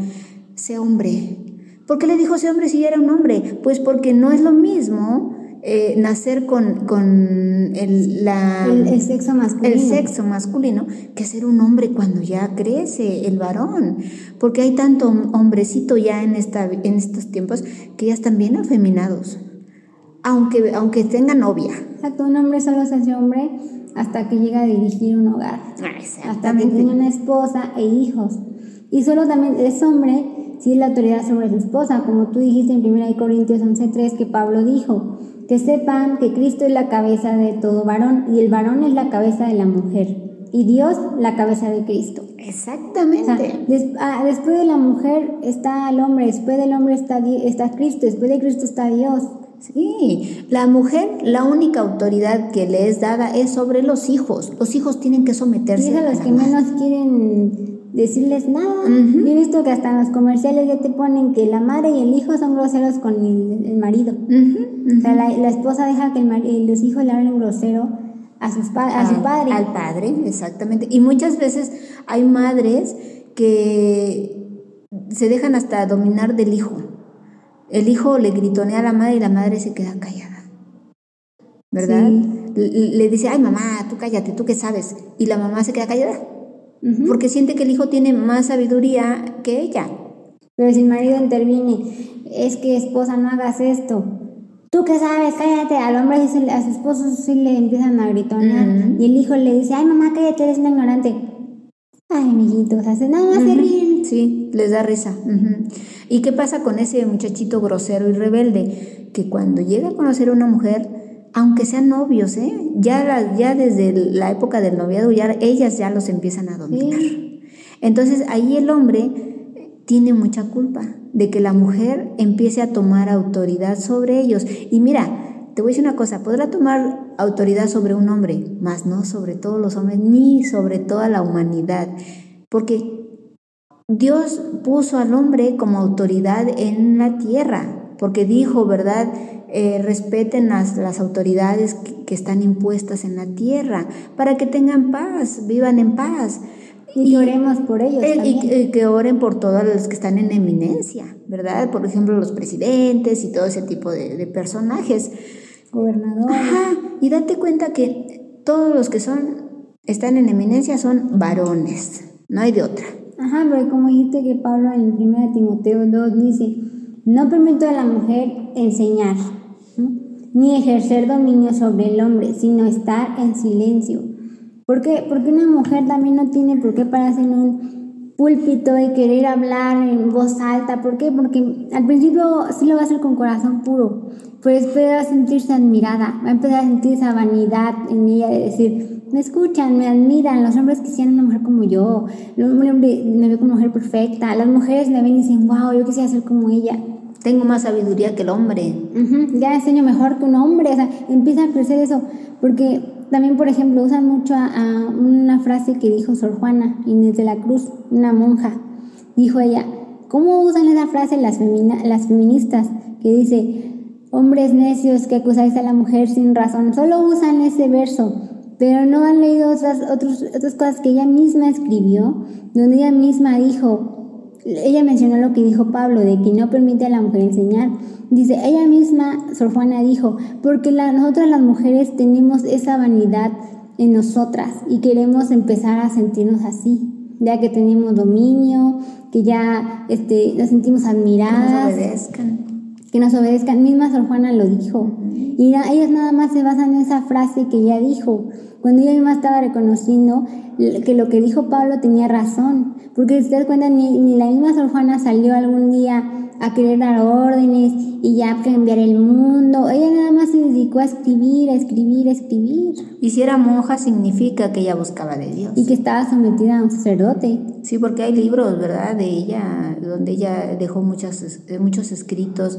sé hombre. ¿Por qué le dijo sé hombre si era un hombre? Pues porque no es lo mismo eh, nacer con, con el, la, el, sexo masculino. el sexo masculino que ser un hombre cuando ya crece el varón. Porque hay tanto hombrecito ya en, esta, en estos tiempos que ya están bien afeminados. Aunque, aunque tengan novia. Exacto, un hombre solo se hace hombre hasta que llega a dirigir un hogar, ah, hasta que tiene una esposa e hijos. Y solo también es hombre si es la autoridad sobre su esposa, como tú dijiste en 1 Corintios 11:3 que Pablo dijo, que sepan que Cristo es la cabeza de todo varón y el varón es la cabeza de la mujer y Dios la cabeza de Cristo. Exactamente. Ah, después de la mujer está el hombre, después del hombre está, está Cristo, después de Cristo está Dios. Sí, la mujer, la única autoridad que le es dada es sobre los hijos. Los hijos tienen que someterse. Y es a los que menos quieren decirles nada. Yo he visto que hasta en los comerciales ya te ponen que la madre y el hijo son groseros con el, marido. O sea, la, esposa deja que el los hijos le hablen grosero a, sus a su padre. Al padre, exactamente. Y muchas veces hay madres que se dejan hasta dominar del hijo. El hijo le gritonea a la madre y la madre se queda callada. ¿Verdad? Le, dice, ay mamá, tú cállate, tú qué sabes. Y la mamá se queda callada. porque siente que el hijo tiene más sabiduría que ella. Pero si el marido interviene, es que esposa, no hagas esto. ¿Tú qué sabes? Cállate. Al hombre, dice, a su esposo sí le empiezan a gritonear. Y el hijo le dice, ay mamá, cállate, eres una ignorante. Ay, amiguitos, hace nada más se ríen. Sí, les da risa. ¿Y qué pasa con ese muchachito grosero y rebelde? Que cuando llega a conocer a una mujer, aunque sean novios, ¿eh? ya, ya desde la época del noviado, ya ellas ya los empiezan a dominar. Entonces ahí el hombre tiene mucha culpa de que la mujer empiece a tomar autoridad sobre ellos. Y mira, te voy a decir una cosa, podrá tomar autoridad sobre un hombre, mas no sobre todos los hombres, ni sobre toda la humanidad, porque Dios puso al hombre como autoridad en la tierra, porque dijo, ¿verdad? Eh, respeten las, las autoridades que, están impuestas en la tierra, para que tengan paz, vivan en paz. Y, oremos por ellos. Eh, y, que oren por todos los que están en eminencia, ¿verdad? Por ejemplo, los presidentes y todo ese tipo de, de personajes. Gobernadores. Ajá, y date cuenta que todos los que son, están en eminencia son varones, no hay de otra. Ajá, pero como dijiste que Pablo en 1 Timoteo 2 dice, no permito a la mujer enseñar, ni ejercer dominio sobre el hombre, sino estar en silencio. ¿Por qué? Porque una mujer también no tiene por qué pararse en un púlpito y querer hablar en voz alta. ¿Por qué? Porque al principio sí lo va a hacer con corazón puro, pero después va a sentirse admirada, va a empezar a sentir esa vanidad en ella de decir, me escuchan, me admiran, los hombres quisieran una mujer como yo, un hombre me ve como mujer perfecta, las mujeres me ven y dicen, wow, yo quisiera ser como ella. Tengo más sabiduría que el hombre. ya enseño mejor que un hombre, o sea, empieza a crecer eso, porque también, por ejemplo, usan mucho a, una frase que dijo Sor Juana Inés de la Cruz, una monja, dijo ella, ¿cómo usan esa frase las, las feministas? Que dice, hombres necios que acusáis a la mujer sin razón, solo usan ese verso pero no han leído otras, otras cosas que ella misma escribió, donde ella misma dijo, ella mencionó lo que dijo Pablo, de que no permite a la mujer enseñar. Dice, ella misma, Sor Juana dijo, porque la, nosotras las mujeres tenemos esa vanidad en nosotras y queremos empezar a sentirnos así, ya que tenemos dominio, que ya este, nos sentimos admiradas. Que nos obedezcan. Que nos obedezcan. Misma Sor Juana lo dijo. Y ellos nada más se basan en esa frase que ella dijo cuando ella misma estaba reconociendo que lo que dijo Pablo tenía razón, porque si te das cuenta, ni, la misma Sor Juana salió algún día a querer dar órdenes y ya cambiar el mundo, ella nada más se dedicó a escribir, a escribir, a escribir. Y si era monja significa que ella buscaba de Dios. Y que estaba sometida a un sacerdote. Sí, porque hay libros, ¿verdad?, de ella, donde ella dejó muchos, muchos escritos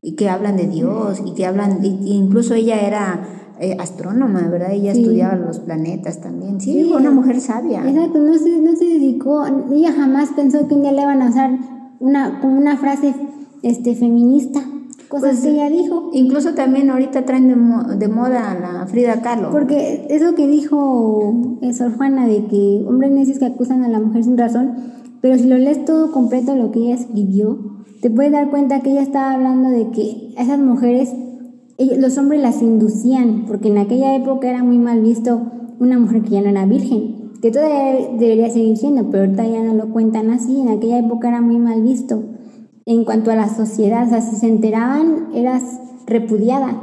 y que hablan de Dios y que hablan, incluso ella era eh, astrónoma, ¿verdad? Ella estudiaba los planetas también. Sí, fue una mujer sabia. Exacto, no se, no se dedicó, ella jamás pensó que un día le iban a usar una, como una frase este, feminista. Cosas pues, que ella dijo. Incluso también ahorita traen de, de, moda a la Frida Kahlo. Porque eso que dijo eh, Sor Juana de que hombres necios que acusan a la mujer sin razón, pero si lo lees todo completo lo que ella escribió, te puedes dar cuenta que ella estaba hablando de que esas mujeres los hombres las inducían, porque en aquella época era muy mal visto una mujer que ya no era virgen, que todavía debería seguir siendo, pero ahorita ya no lo cuentan así, en aquella época era muy mal visto. En cuanto a la sociedad, o sea, si se enteraban, eras repudiada.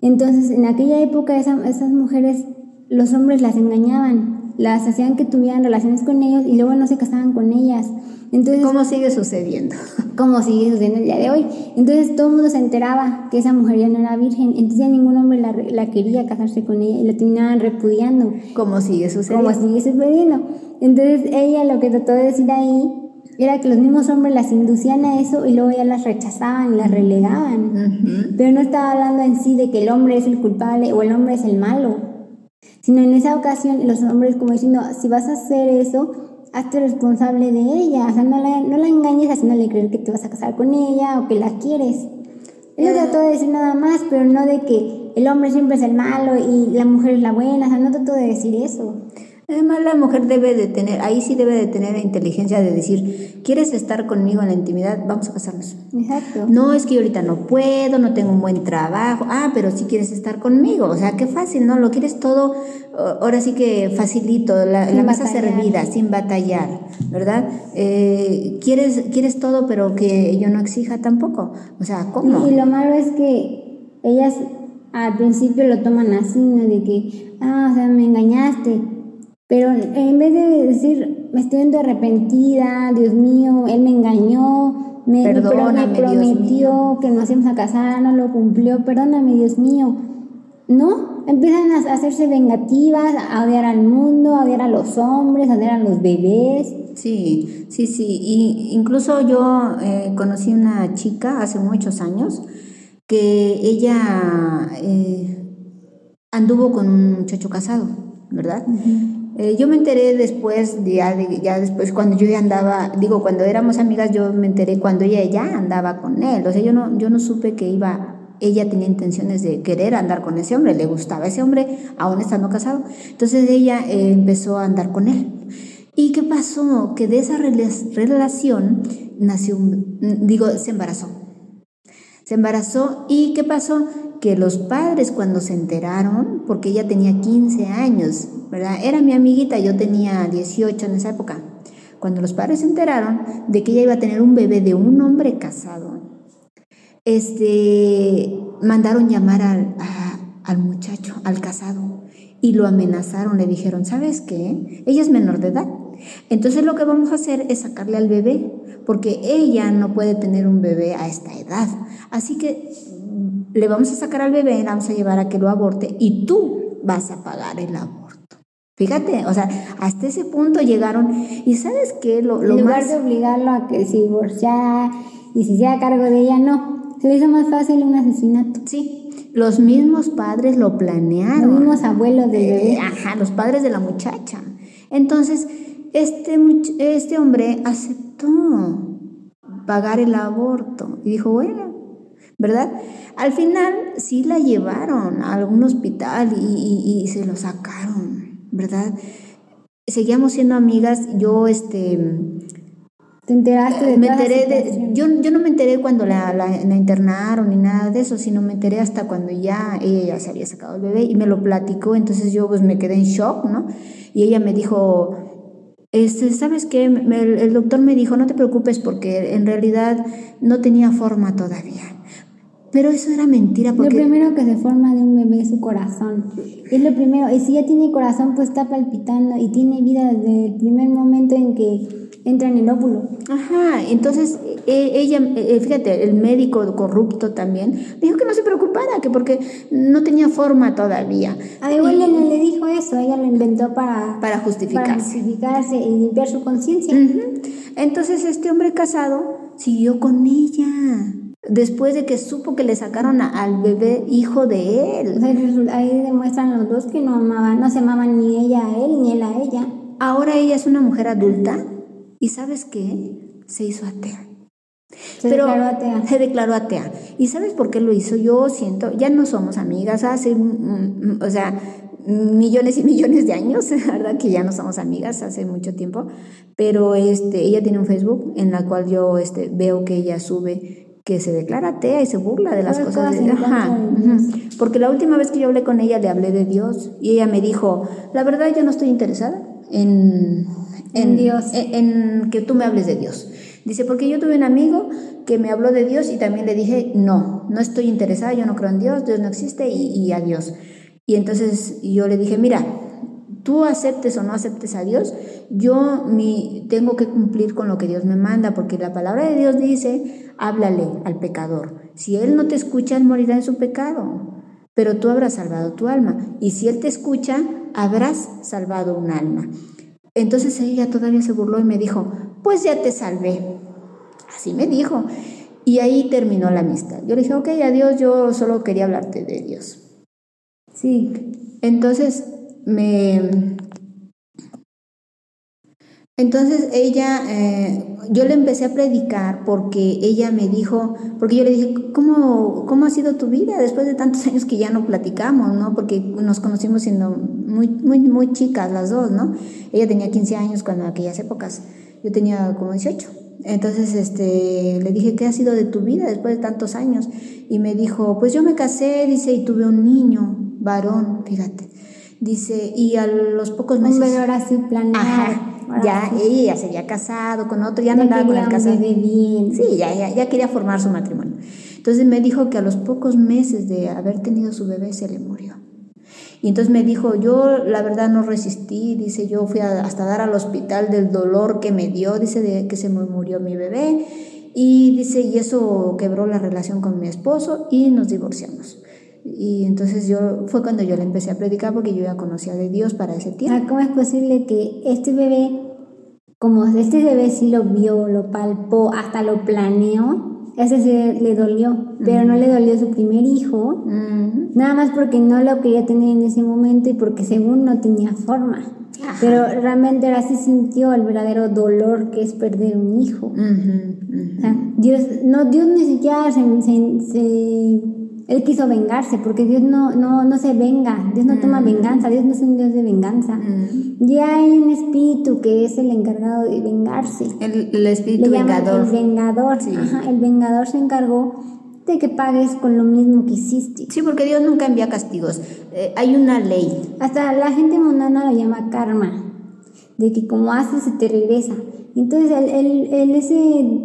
Entonces, en aquella época esas mujeres, los hombres las engañaban, las hacían que tuvieran relaciones con ellos y luego no se casaban con ellas. Entonces, ¿Cómo sigue sucediendo? Como sigue sucediendo el día de hoy. Entonces todo el mundo se enteraba que esa mujer ya no era virgen, entonces ya ningún hombre la, la quería casarse con ella y la terminaban repudiando. Como sigue sucediendo. Como sigue sucediendo. Entonces ella lo que trató de decir ahí era que los mismos hombres las inducían a eso y luego ya las rechazaban y las relegaban. Pero no estaba hablando en sí de que el hombre es el culpable o el hombre es el malo, sino en esa ocasión los hombres como diciendo, si vas a hacer eso, hazte responsable de ella, o sea, no la, no la engañes haciéndole creer que te vas a casar con ella o que la quieres. Él trató de decir nada más, pero no de que el hombre siempre es el malo y la mujer es la buena, o sea, no trató de decir eso. Además, la mujer debe de tener, ahí sí debe de tener la inteligencia de decir, ¿quieres estar conmigo en la intimidad? Vamos a casarnos. Exacto. No, es que yo ahorita no puedo, no tengo un buen trabajo. Ah, pero sí quieres estar conmigo. O sea, qué fácil, ¿no? Lo quieres todo, ahora sí que facilito, la, la mesa servida, sin batallar, ¿verdad? Eh, quieres, quieres todo, pero que yo no exija tampoco. O sea, ¿cómo? Y lo malo es que ellas al principio lo toman así, ¿no? De que, ah, o sea, me engañaste. Pero en vez de decir, me estoy viendo arrepentida, Dios mío, él me engañó, me, Perdóname, me prometió que nos íbamos a casar, no lo cumplió, perdóname, Dios mío. No, empiezan a hacerse vengativas, a odiar al mundo, a odiar a los hombres, a odiar a los bebés. Sí, sí, sí. Y incluso yo eh, conocí una chica hace muchos años que ella eh, anduvo con un muchacho casado, ¿verdad? Eh, yo me enteré después, ya, ya después, cuando yo ya andaba, digo, cuando éramos amigas, yo me enteré cuando ella ya andaba con él. O sea, yo no, yo no supe que iba, ella tenía intenciones de querer andar con ese hombre, le gustaba ese hombre, aún estando casado. Entonces ella eh, empezó a andar con él. ¿Y qué pasó? Que de esa relación nació, un, digo, se embarazó. Se embarazó y ¿qué pasó? Que los padres cuando se enteraron, porque ella tenía 15 años, ¿verdad? Era mi amiguita, yo tenía 18 en esa época. Cuando los padres se enteraron de que ella iba a tener un bebé de un hombre casado, este, mandaron llamar al, al muchacho, al casado, y lo amenazaron, le dijeron, ¿sabes qué? Ella es menor de edad. Entonces lo que vamos a hacer es sacarle al bebé, porque ella no puede tener un bebé a esta edad. Así que le vamos a sacar al bebé, le vamos a llevar a que lo aborte y tú vas a pagar el aborto. Fíjate, o sea, hasta ese punto llegaron. ¿Y sabes qué? Lo, en lugar de obligarlo a que se divorciara y se hiciera cargo de ella, no. Se le hizo más fácil un asesinato. Sí, los mismos padres lo planearon. Los mismos abuelos de bebé. Eh, ajá, los padres de la muchacha. Entonces, este, este hombre aceptó pagar el aborto y dijo, bueno, ¿verdad? Al final sí la llevaron a algún hospital y, se lo sacaron, ¿verdad? Seguíamos siendo amigas, yo este... ¿Te enteraste de me enteré de, yo, yo no me enteré cuando la, la, internaron ni nada de eso, sino me enteré hasta cuando ya ella ya se había sacado el bebé y me lo platicó, entonces yo pues me quedé en shock, ¿no? Y ella me dijo, este, ¿sabes qué? el doctor me dijo, no te preocupes porque en realidad no tenía forma todavía. Pero eso era mentira porque... Lo primero que se forma de un bebé es su corazón. Es lo primero. Y si ya tiene corazón, pues está palpitando y tiene vida desde el primer momento en que entra en el óvulo. Ajá, entonces e, ella, e, fíjate, el médico corrupto también, dijo que no se preocupara, que porque no tenía forma todavía. A igual no le dijo eso, ella lo inventó para, para justificarse. Para justificarse y limpiar su conciencia. Entonces este hombre casado siguió con ella después de que supo que le sacaron al bebé hijo de él. ahí demuestran los dos que no amaban, no se amaban ni ella a él ni él a ella. Ahora ella es una mujer adulta y ¿sabes qué? Se hizo atea. Se declaró atea. Se declaró atea. ¿Y sabes por qué lo hizo? Yo siento, ya no somos amigas, hace, o sea, millones y millones de años, ¿verdad? Que ya no somos amigas hace mucho tiempo, pero este, ella tiene un Facebook en la cual yo este, veo que ella sube que se declara atea y se burla de las cosas de Ajá, Porque la última vez que yo hablé con ella le hablé de Dios y ella me dijo, la verdad yo no estoy interesada en, en Dios, en, que tú me hables de Dios. Dice, porque yo tuve un amigo que me habló de Dios y también le dije, no, no estoy interesada, yo no creo en Dios, Dios no existe y, y adiós. Y entonces yo le dije, mira, tú aceptes o no aceptes a Dios, yo mi, tengo que cumplir con lo que Dios me manda, porque la palabra de Dios dice, háblale al pecador. Si Él no te escucha, Él morirá en su pecado, pero tú habrás salvado tu alma. Y si Él te escucha, habrás salvado un alma. Entonces ella todavía se burló y me dijo, pues ya te salvé. Así me dijo. Y ahí terminó la amistad. Yo le dije, ok, adiós, yo solo quería hablarte de Dios. Sí. Entonces me... Entonces ella, eh, yo le empecé a predicar porque ella me dijo, porque yo le dije, ¿cómo, ¿cómo ha sido tu vida después de tantos años que ya no platicamos, ¿no? Porque nos conocimos siendo muy, muy, muy chicas las dos, ¿no? Ella tenía 15 años cuando en aquellas épocas, yo tenía como 18. Entonces este, le dije, ¿qué ha sido de tu vida después de tantos años? Y me dijo, pues yo me casé, dice, y tuve un niño, varón, fíjate. Dice, y a los pocos meses... Un ahora sí planeado. Ya ella se había casado con otro, ya no andaba con el casado. Sí, ya, ya, ya quería formar su matrimonio. Entonces me dijo que a los pocos meses de haber tenido su bebé se le murió. Y entonces me dijo, yo la verdad no resistí, dice, yo fui hasta dar al hospital del dolor que me dio, dice, de que se me murió mi bebé. Y dice, y eso quebró la relación con mi esposo y nos divorciamos. Y entonces yo fue cuando yo le empecé a predicar porque yo ya conocía de Dios para ese tiempo. ¿Cómo es posible que este bebé, como este bebé sí lo vio, lo palpó, hasta lo planeó? Ese sí le dolió, pero no le dolió su primer hijo, nada más porque no lo quería tener en ese momento y porque según no tenía forma. Pero realmente ahora sí sintió el verdadero dolor que es perder un hijo. Dios, no, Dios ni siquiera se él quiso vengarse, porque Dios no, no, no se venga, Dios no toma mm. venganza, Dios no es un Dios de venganza. Mm. Ya hay un espíritu que es el encargado de vengarse. El, espíritu vengador. El vengador, el vengador se encargó de que pagues con lo mismo que hiciste. Sí, porque Dios nunca envía castigos. Eh, hay una ley. Hasta la gente mundana lo llama karma, de que como haces se te regresa. Entonces, el, ese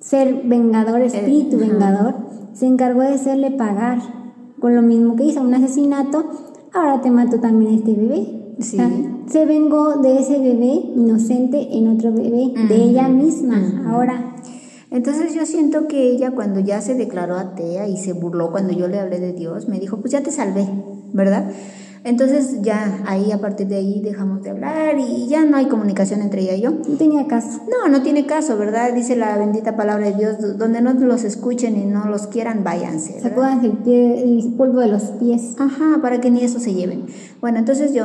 ser vengador, espíritu vengador, se encargó de hacerle pagar con lo mismo que hizo un asesinato, ahora te mató también este bebé. se vengó de ese bebé inocente en otro bebé, de ella misma, ahora. Entonces yo siento que ella cuando ya se declaró atea y se burló cuando yo le hablé de Dios, me dijo, pues ya te salvé, ¿verdad? Entonces ya ahí a partir de ahí dejamos de hablar y ya no hay comunicación entre ella y yo. No tenía caso. No, no tiene caso, ¿verdad? Dice la bendita palabra de Dios, donde no los escuchen y no los quieran, váyanse. Sacudan el, pie, el polvo de los pies. Ajá, para que ni eso se lleven. Bueno, entonces yo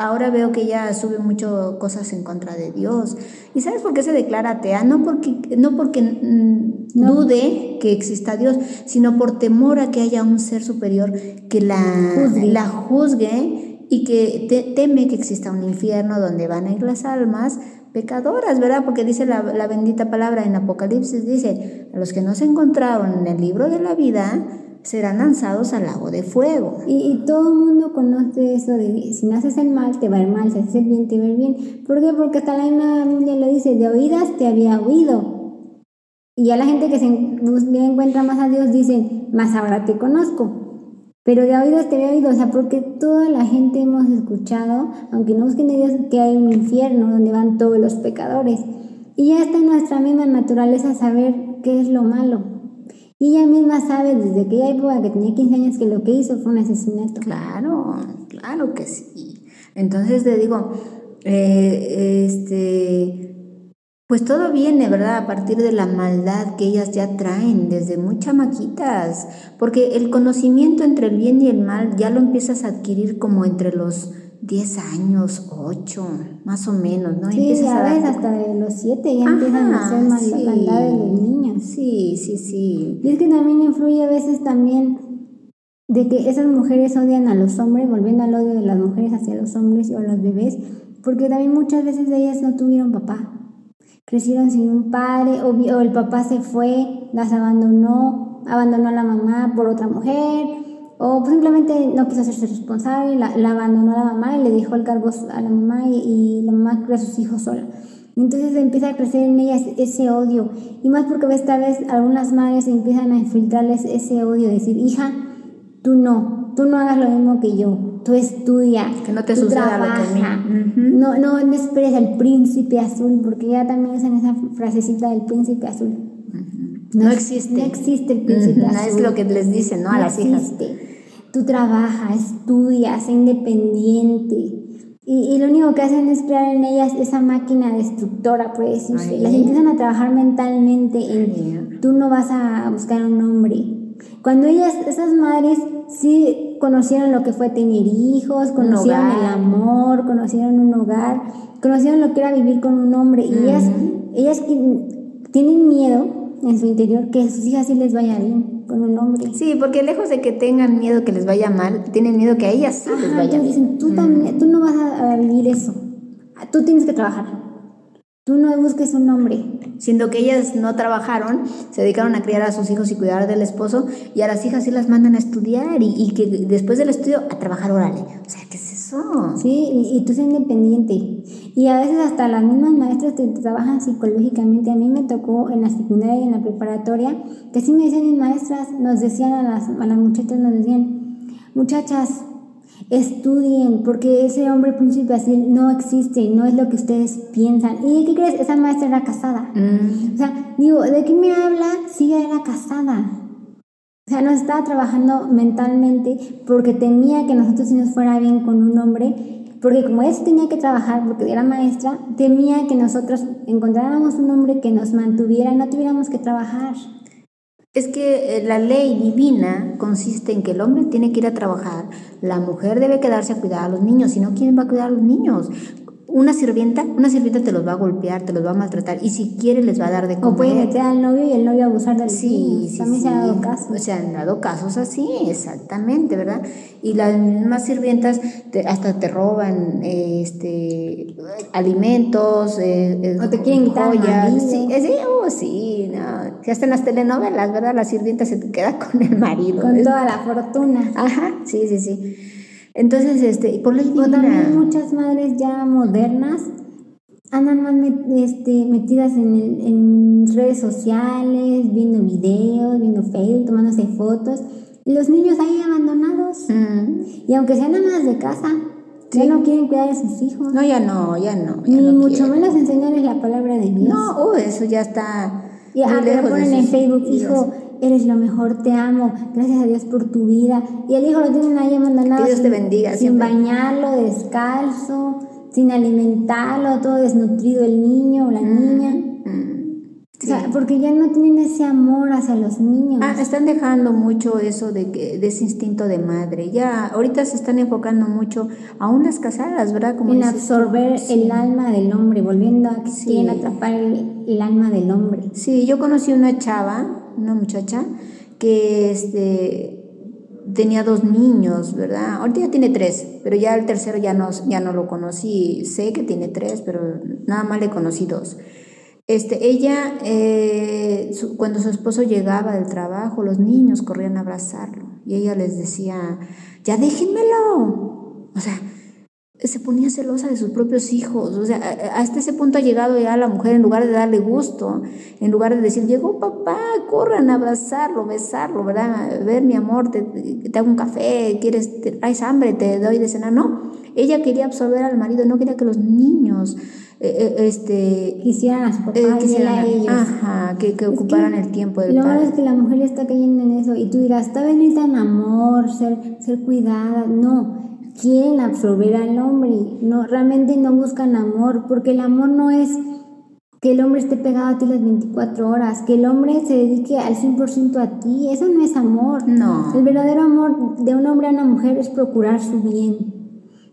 ahora veo que ella sube mucho cosas en contra de Dios. ¿Y sabes por qué se declara atea? No porque, no porque mm, dude que exista Dios, sino por temor a que haya un ser superior que la juzgue, la juzgue y que teme que exista un infierno donde van a ir las almas pecadoras, ¿verdad? Porque dice la, la bendita palabra en Apocalipsis, dice, a los que no se encontraron en el libro de la vida, serán lanzados al lago de fuego. Y, todo el mundo conoce eso de si no el mal, te va a ir mal, si haces el bien, te va a ir bien. ¿Por qué? Porque hasta la misma Biblia lo dice, de oídas te había oído. Y ya la gente que se encuentra más a Dios dice, más ahora te conozco. Pero de oídas te había oído, o sea, porque toda la gente hemos escuchado, aunque no busquen de Dios, que hay un infierno donde van todos los pecadores. Y ya está en nuestra misma naturaleza saber qué es lo malo. Y ella misma sabe desde aquella época que tenía 15 años que lo que hizo fue un asesinato. Claro, claro que sí. Entonces te digo, eh, este, pues todo viene, ¿verdad? A partir de la maldad que ellas ya traen desde muy chamaquitas, porque el conocimiento entre el bien y el mal ya lo empiezas a adquirir como entre los 10 años, 8, más o menos, ¿no? Sí, ya ves, hasta de los 7 ya empiezan a hacer mal, sí. maldad de los niños. Sí, sí, sí. Y es que también influye a veces también de que esas mujeres odian a los hombres, volviendo al odio de las mujeres hacia los hombres o a los bebés, porque también muchas veces ellas no tuvieron papá. Crecieron sin un padre, o, o el papá se fue, las abandonó, abandonó a la mamá por otra mujer, o simplemente no quiso hacerse responsable, la, abandonó a la mamá y le dejó el cargo a la mamá y, la mamá crió a sus hijos sola. Entonces empieza a crecer en ellas ese odio. Y más porque esta vez algunas madres empiezan a infiltrarles ese odio, decir, hija, tú no, tú no hagas lo mismo que yo, tú estudia, que no te suceda lo que a no, no, esperes al príncipe azul, porque ya también usan esa frasecita del príncipe azul. no, existe. No existe el príncipe azul. No es lo que les dicen, ¿no? a las existe. hijas. Tú trabajas, estudias, sé independiente. Y, lo único que hacen es crear en ellas esa máquina destructora, por decirse. Las empiezan a trabajar mentalmente en tú no vas a buscar un hombre. Cuando ellas, esas madres, sí conocieron lo que fue tener hijos, conocieron el amor, conocieron un hogar, conocieron lo que era vivir con un hombre. Y ellas, ellas tienen miedo en su interior que a sus hijas sí les vaya bien con un hombre. Sí, porque lejos de que tengan miedo que les vaya mal, tienen miedo que a ellas sí les vaya bien. dicen, tú también, tú no vas a, a vivir eso. Tú tienes que trabajar. Tú no busques un hombre. Siendo que ellas no trabajaron, se dedicaron a criar a sus hijos y cuidar del esposo, y a las hijas sí las mandan a estudiar y, y que después del estudio a trabajar, órale. O sea, ¿qué es eso? Sí, y, y tú seas independiente. Y a veces hasta las mismas maestras te trabajan psicológicamente. A mí me tocó en la secundaria y en la preparatoria, que sí me decían mis maestras, nos decían a las, a las muchachas, nos decían, muchachas, estudien, porque ese hombre príncipe así no existe, no es lo que ustedes piensan. ¿Y qué crees? Esa maestra era casada. Mm, O sea, digo, ¿de qué me habla si ella era casada? O sea, nos estaba trabajando mentalmente porque temía que nosotros sí nos fuera bien con un hombre, porque como ella tenía que trabajar, porque era maestra, temía que nosotros encontráramos un hombre que nos mantuviera y no tuviéramos que trabajar. Es que eh, la ley divina consiste en que el hombre tiene que ir a trabajar, la mujer debe quedarse a cuidar a los niños, si no, ¿quién va a cuidar a los niños? Una sirvienta, una sirvienta te los va a golpear, te los va a maltratar y si quiere les va a dar de comer. O puede meter al novio y el novio abusar de los Sí, niños. sí, También se ha sí. dado caso. Se han dado casos así, exactamente, ¿verdad? Y las mismas sirvientas te- hasta te roban eh, este alimentos, eh, eh, O te quieren joyas. Sí, sí, oh, sí, no. Si hasta en las telenovelas, ¿verdad? La sirvienta se te queda con el marido. Con toda la fortuna. Ajá, sí, sí, sí. Entonces, este, por ley O también muchas madres ya modernas andan más met- este, metidas en, el- en redes sociales, viendo videos, viendo Facebook, tomándose fotos. Y los niños ahí abandonados. Mm. Y aunque sean amas de casa, ya no quieren cuidar a sus hijos. No, ya no, ya no. ya Ni no mucho quiero. menos enseñarles la palabra de Dios. No, oh, eso ya está. Y ah, lejos de ponen en Facebook, hijo, eres lo mejor, te amo, gracias a Dios por tu vida. Y el hijo lo tienen ahí abandonado. Que Dios te sin- bendiga Sin siempre. bañarlo, descalzo, sin alimentarlo, todo desnutrido el niño o la niña. Mm. O sea, porque ya no tienen ese amor hacia los niños. Ah, están dejando mucho eso de, que, de ese instinto de madre. Ya, ahorita se están enfocando mucho, aún las casadas, ¿verdad? Como en absorber el alma del hombre, volviendo a que Sí. quieren atrapar el, el alma del hombre. Sí, yo conocí una chava, una muchacha, que este, tenía dos niños, ¿verdad? Ahorita ya tiene tres, pero ya el tercero ya no, ya no lo conocí. Sé que tiene tres, pero nada más le conocí dos. Este, ella, eh, cuando su esposo llegaba del trabajo, los niños corrían a abrazarlo y ella les decía, ya déjenmelo. O sea, se ponía celosa de sus propios hijos. O sea, hasta ese punto ha llegado ya la mujer, en lugar de darle gusto, en lugar de decir, llegó papá, corran a abrazarlo, besarlo, ¿verdad? Ver mi amor, te, te hago un café, quieres, te traes hambre, te doy de cenar. No, ella quería absorber al marido, no quería que los niños, eh, eh, este, Quisieran a su papá eh, y a ellos. ajá, que, que Es ocuparan que el tiempo del Lo malo es padre. que la mujer ya está cayendo en eso y tú dirás, tal vez necesitan amor, ser, ser cuidada. No, quieren absorber al hombre. No, realmente no buscan amor porque el amor no es que el hombre esté pegado a ti las 24 horas, que el hombre se dedique al 100% a ti. Eso no es amor. No. El verdadero amor de un hombre a una mujer es procurar su bien.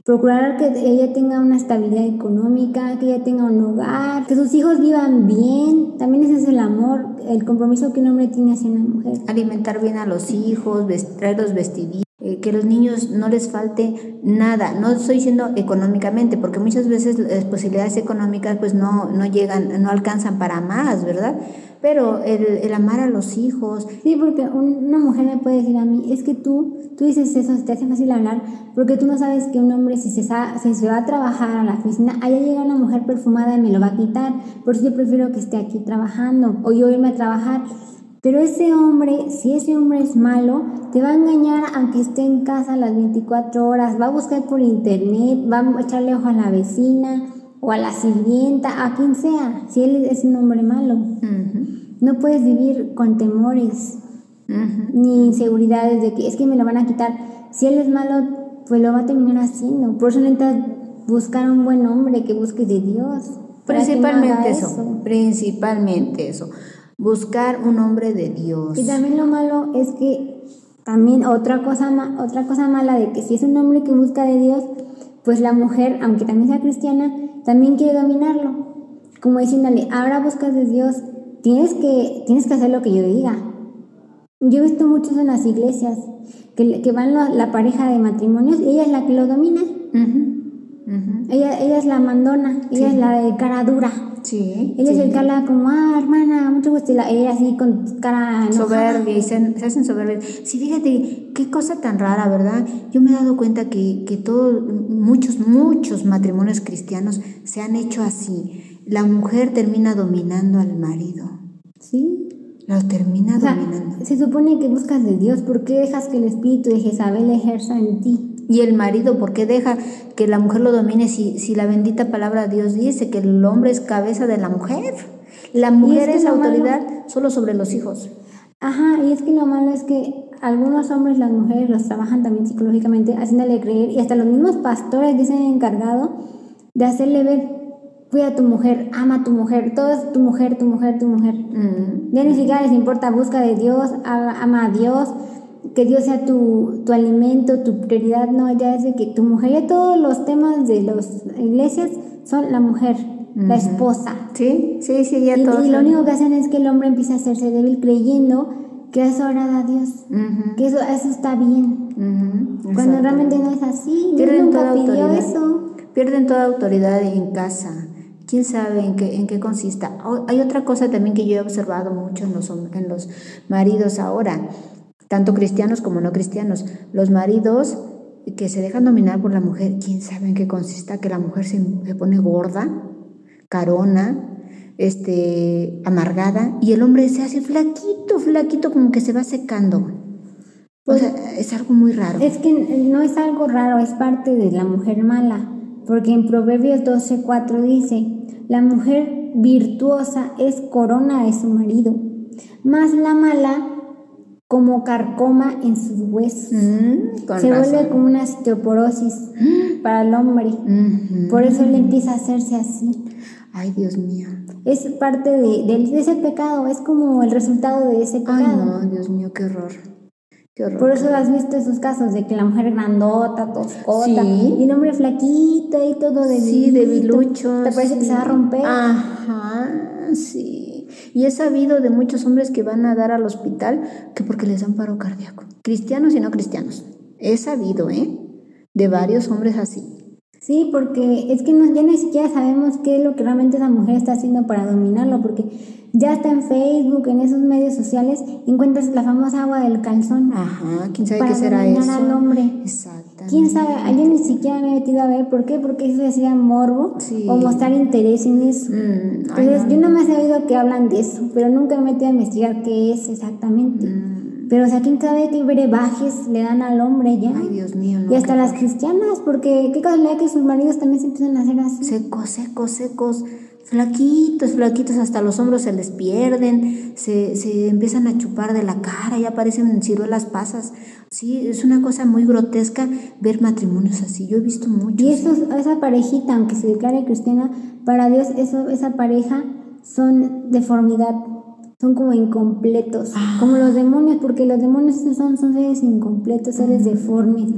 Procurar que ella tenga una estabilidad económica, que ella tenga un hogar, que sus hijos vivan bien. También ese es el amor, el compromiso que un hombre tiene hacia una mujer. alimentar bien a los hijos, traerlos vestiditos, eh, que los niños no les falte nada. No estoy diciendo económicamente, porque muchas veces las posibilidades económicas pues no, no llegan, no alcanzan para más, ¿verdad? Pero el, el amar a los hijos, Sí, porque un- una mujer me puede decir a mí, es que tú, tú dices eso, te hace fácil hablar, porque tú no sabes que un hombre si se, si se va a trabajar a la oficina, allá llega una mujer perfumada y me lo va a quitar, por eso yo prefiero que esté aquí trabajando o yo irme a trabajar. Pero ese hombre, si ese hombre es malo, te va a engañar aunque esté en casa las 24 horas, va a buscar por internet, va a echarle ojo a la vecina o a la sirvienta, a quien sea, si él es un hombre malo. No puedes vivir con temores ni inseguridades de que es que me lo van a quitar. Si él es malo, pues lo va a terminar haciendo. Por eso necesitas buscar un buen hombre que busque de Dios. no principalmente eso, principalmente eso, buscar un hombre de Dios. Y también lo malo es que también otra cosa ma- otra cosa mala de que si es un hombre que busca de Dios, pues la mujer, aunque también sea cristiana, también quiere dominarlo. Como diciéndole, ahora buscas de Dios, tienes que tienes que hacer lo que yo diga. Yo he visto muchos en las iglesias que, que van la, la pareja de matrimonios y ella es la que lo domina. Ella, ella es la mandona, ella es la de cara dura. Sí. Él es el que habla como, ah, hermana, mucho gusto. Y la- ella así con cara enojada. soberbia y se, se hacen soberbias. Sí, fíjate, qué cosa tan rara, ¿verdad? Yo me he dado cuenta que, que todos, muchos, muchos matrimonios cristianos se han hecho así. La mujer termina dominando al marido. Sí. Lo termina O sea, dominando. se supone que buscas de Dios. ¿Por qué dejas que el espíritu de Jezabel ejerza en ti? Y el marido, ¿por qué deja que la mujer lo domine si, si la bendita palabra de Dios dice que el hombre es cabeza de la mujer? La mujer que es, lo malo- autoridad solo sobre los hijos. Ajá, y es que lo malo es que algunos hombres, las mujeres, los trabajan también psicológicamente, haciéndole creer, y hasta los mismos pastores dicen encargado de hacerle ver, cuida a tu mujer, ama a tu mujer, todo es tu mujer, tu mujer, tu mujer. Mm. Ya ni siquiera les importa, busca de Dios, ama a Dios, que Dios sea tu, tu alimento, tu prioridad, no, ya es de que tu mujer, ya todos los temas de las iglesias son la mujer, la esposa. Sí, sí, sí, ya Y, todos. y lo único que hacen es que el hombre empieza a hacerse débil creyendo que eso agrada a Dios, Ujú, que eso, eso está bien, ujú, cuando exacto. realmente no es así. Pierden nunca toda pidió autoridad. eso. Pierden toda autoridad en casa. ¿Quién sabe en qué, en qué consista? Hay otra cosa también que yo he observado mucho en los, en los maridos ahora, tanto cristianos como no cristianos. Los maridos que se dejan dominar por la mujer, ¿quién sabe en qué consista? Que la mujer se, se pone gorda, carona, este, amargada, y el hombre se hace flaquito, flaquito, como que se va secando. O sea, es algo muy raro. Es que no es algo raro, es parte de la mujer mala, porque en Proverbios 12:4 dice, la mujer virtuosa es corona de su marido, más la mala como carcoma en sus huesos. Mm, Se razón. vuelve como una osteoporosis para el hombre. Por eso él empieza a hacerse así. Ay, Dios mío. Es parte de, de- de ese pecado, es como el resultado de ese Ay, pecado. no, Dios mío, qué horror. Qué horror. Por eso has visto esos casos de que la mujer grandota, toscota, Sí. y el hombre flaquito y todo de Sí, debilucho. Te parece que se va a romper. Ajá, sí. Y he sabido de muchos hombres que van a dar al hospital que porque les dan paro cardíaco. Cristianos y no cristianos. He sabido, ¿eh? De varios hombres así. Sí, porque es que no, ya ni siquiera sabemos qué es lo que realmente esa mujer está haciendo para dominarlo, porque ya está en Facebook, en esos medios sociales, encuentras la famosa agua del calzón Ajá, ¿quién sabe para qué será dominar eso? al hombre. ¿Quién sabe? Ah, Yo ni siquiera me he metido a ver por qué, porque eso decía morbo Sí. o mostrar interés en eso. Mm, ay, Entonces, no, yo no me he oído que hablan de eso, pero nunca me he metido a investigar qué es exactamente. Mm. Pero, o sea, ¿quién sabe qué brebajes le dan al hombre ya? Ay, Dios mío, no. y hasta las cristianas, porque qué casualidad que sus maridos también se empiezan a hacer así. Secos, secos, secos, flaquitos, flaquitos, hasta los hombros se les pierden, se, se empiezan a chupar de la cara, ya parecen ciruelas pasas. Sí, es una cosa muy grotesca ver matrimonios así. Yo he visto muchos. Y esa parejita, aunque se declare cristiana, para Dios eso, esa pareja son deformidad, son como incompletos, Ah. como los demonios, porque los demonios son, son seres incompletos, seres deformes.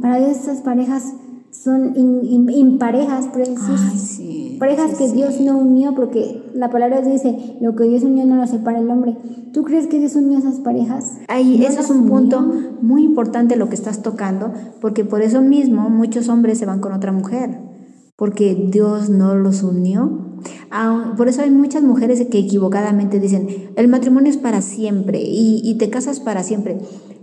Para Dios esas parejas son imparejas, por decir. Ay, sí. Parejas sí, que sí. Dios no unió, porque la palabra dice, lo que Dios unió no lo separa el hombre. ¿Tú crees que Dios unió esas parejas? Ahí, No eso es un punto muy importante lo que estás tocando, porque por eso mismo muchos hombres se van con otra mujer, porque Dios no los unió. Ah, Por eso hay muchas mujeres que equivocadamente dicen, el matrimonio es para siempre y, y te casas para siempre,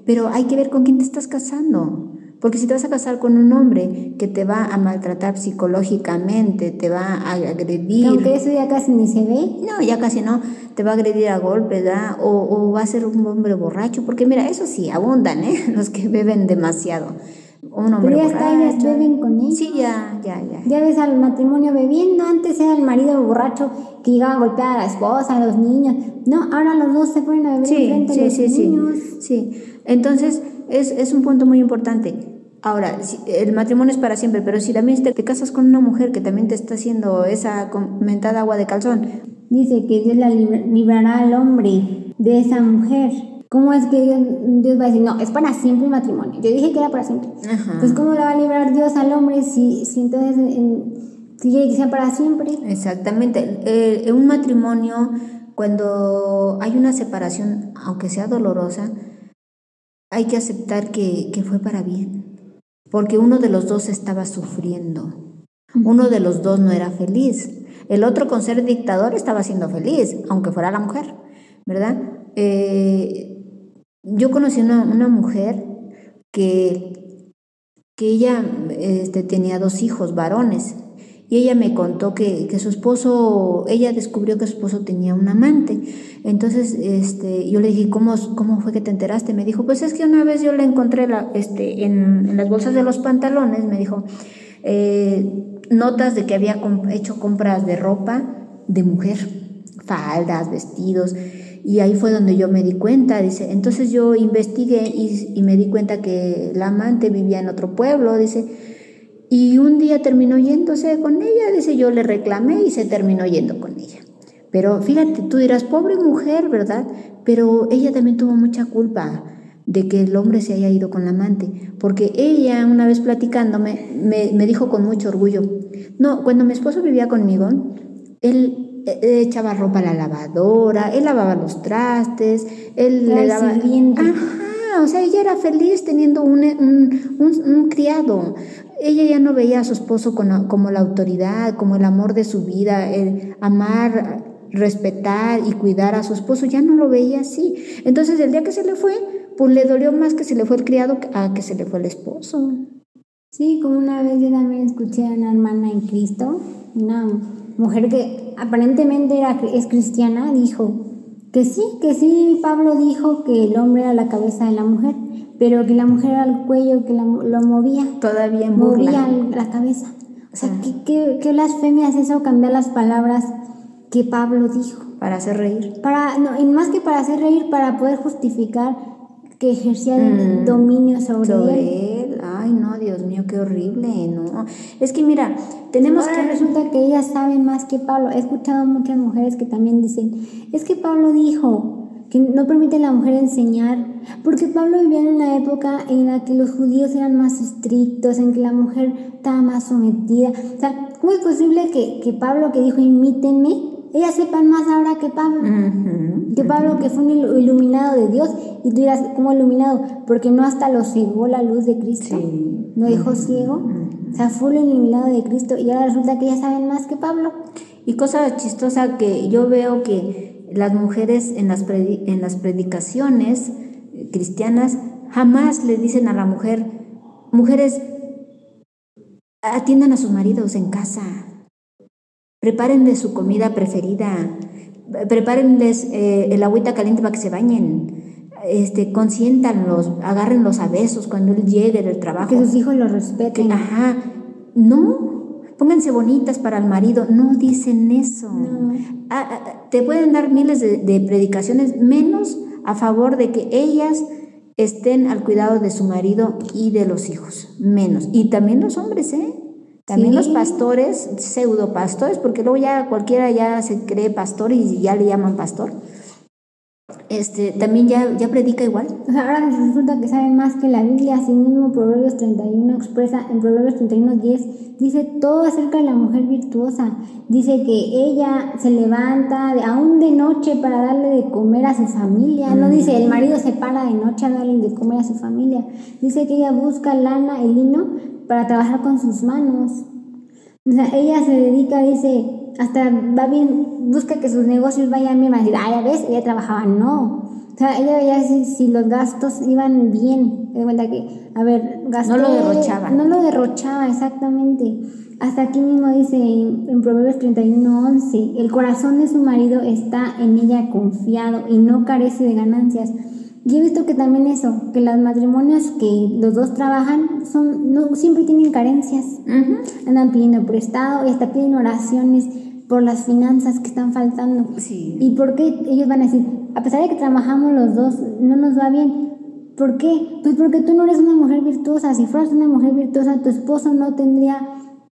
pero hay que ver con quién te estás casando. Porque si te vas a casar con un hombre que te va a maltratar psicológicamente, te va a agredir, Aunque eso ya casi ni se ve. no, ya casi no, te va a agredir a golpes, ¿verdad? O, o va a ser un hombre borracho, porque mira, eso sí, abundan, ¿eh? Los que beben demasiado. Un hombre Pero ya está, ellas borracho. beben con él. Sí, ya, ya, ya. Ya ves al matrimonio bebiendo, antes era el marido borracho que llegaba a golpear a la esposa, a los niños. No, ahora los dos se ponen a beber Sí, enfrente sí, de los sí, sí, niños. sí. Entonces, es, es un punto muy importante. Ahora, el matrimonio es para siempre, pero si también te, casas con una mujer que también te está haciendo esa comentada agua de calzón, Dice que Dios la libra- librará al hombre de esa mujer. ¿Cómo es que Dios, Dios va a decir, no, es para siempre el matrimonio? Yo dije que era para siempre. Ajá. Pues ¿cómo la va a librar Dios al hombre si, si entonces en- si quiere que sea para siempre? Exactamente. Eh, un matrimonio cuando hay una separación, aunque sea dolorosa, hay que aceptar que, que fue para bien, porque uno de los dos estaba sufriendo, uno de los dos no era feliz, el otro con ser dictador estaba siendo feliz, aunque fuera la mujer, ¿verdad? Eh, yo conocí una, una mujer que, que ella este, tenía dos hijos varones y ella me contó que, que, su esposo, ella descubrió que su esposo tenía un amante. Entonces, este, yo le dije, ¿cómo, cómo fue que te enteraste? Me dijo, pues es que una vez yo le encontré la, este, en, las bolsas de los pantalones, me dijo, eh, notas de que había hecho compras de ropa de mujer, faldas, vestidos. Y ahí fue donde yo me di cuenta, dice. Entonces yo investigué y, y me di cuenta que la amante vivía en otro pueblo, dice y un día terminó yéndose con ella, dice, yo le reclamé y se terminó yendo con ella. Pero fíjate, tú dirás, pobre mujer, ¿verdad? Pero ella también tuvo mucha culpa de que el hombre se haya ido con la amante, porque ella una vez platicándome me, me dijo con mucho orgullo, no, cuando mi esposo vivía conmigo, él eh, echaba ropa a la lavadora, él lavaba los trastes, él le daba... Ajá, o sea, ella era feliz teniendo un, un, un criado. Ella ya no veía a su esposo como la autoridad, como el amor de su vida, el amar, respetar y cuidar a su esposo, ya no lo veía así. Entonces el día que se le fue, pues le dolió más que se le fue el criado a que se le fue el esposo. Sí, como una vez yo también escuché a una hermana en Cristo, una mujer que aparentemente era, es cristiana, dijo que sí, que sí, Pablo dijo que el hombre era la cabeza de la mujer, pero que la mujer era el cuello que lo movía. Todavía movía la cabeza. O sea, ¿qué, qué, qué blasfemia es eso, cambiar las palabras que Pablo dijo? Para hacer reír. Para, no, y más que para hacer reír, para poder justificar que ejercía el mm, dominio sobre, sobre él. Ay, no, Dios mío, qué horrible, ¿no? Es que mira, tenemos Ahora que... resulta que ellas saben más que Pablo. He escuchado muchas mujeres que también dicen, es que Pablo dijo, que no permite a la mujer enseñar, porque Pablo vivía en una época en la que los judíos eran más estrictos, en que la mujer estaba más sometida. O sea, ¿cómo es posible que, que Pablo que dijo imítenme, ellas sepan más ahora que Pablo? que Pablo que fue un iluminado de Dios, y tú dirás, ¿cómo iluminado? Porque no hasta lo cegó la luz de Cristo, lo dejó ciego. O sea, fue el iluminado de Cristo y ahora resulta que ellas saben más que Pablo. Y cosa chistosa que yo veo que las mujeres en las, en las predicaciones cristianas jamás le dicen a la mujer, mujeres, atiendan a sus maridos en casa, preparen su comida preferida, prepárenles eh, el agüita caliente para que se bañen, este, consiéntanlos, agárrenlos a besos cuando él llegue del trabajo. Que sus hijos los respeten. ajá, no, pónganse bonitas para el marido. No dicen eso. Ah, ah, te pueden dar miles de, predicaciones, menos a favor de que ellas estén al cuidado de su marido y de los hijos. Menos. Y también los hombres, ¿eh? También los pastores, pseudo pastores, porque luego ya cualquiera ya se cree pastor y ya le llaman pastor este, también ya, ya predica igual. O sea, ahora resulta que saben más que la Biblia, así mismo Proverbios 31 expresa, en Proverbios 31, 10, dice todo acerca de la mujer virtuosa. Dice que ella se levanta aún de noche para darle de comer a su familia. No dice el marido se para de noche a darle de comer a su familia. Dice que ella busca lana, el lino, para trabajar con sus manos. O sea, ella se dedica, dice, hasta va bien, busca que sus negocios vayan bien, va a decir, ah, ya ves, ella trabajaba, no. O sea, ella veía si, si los gastos iban bien, de cuenta que, a ver, gastó. No lo derrochaba. No lo derrochaba, exactamente. Hasta aquí mismo dice en, en Proverbios 31, 11, el corazón de su marido está en ella confiado y no carece de ganancias. Y he visto que también eso, que los matrimonios que los dos trabajan son no siempre tienen carencias. Andan pidiendo prestado y hasta piden oraciones por las finanzas que están faltando. Sí. ¿Y por qué ellos van a decir, a pesar de que trabajamos los dos, no nos va bien? ¿Por qué? Pues porque tú no eres una mujer virtuosa. Si fueras una mujer virtuosa, tu esposo no tendría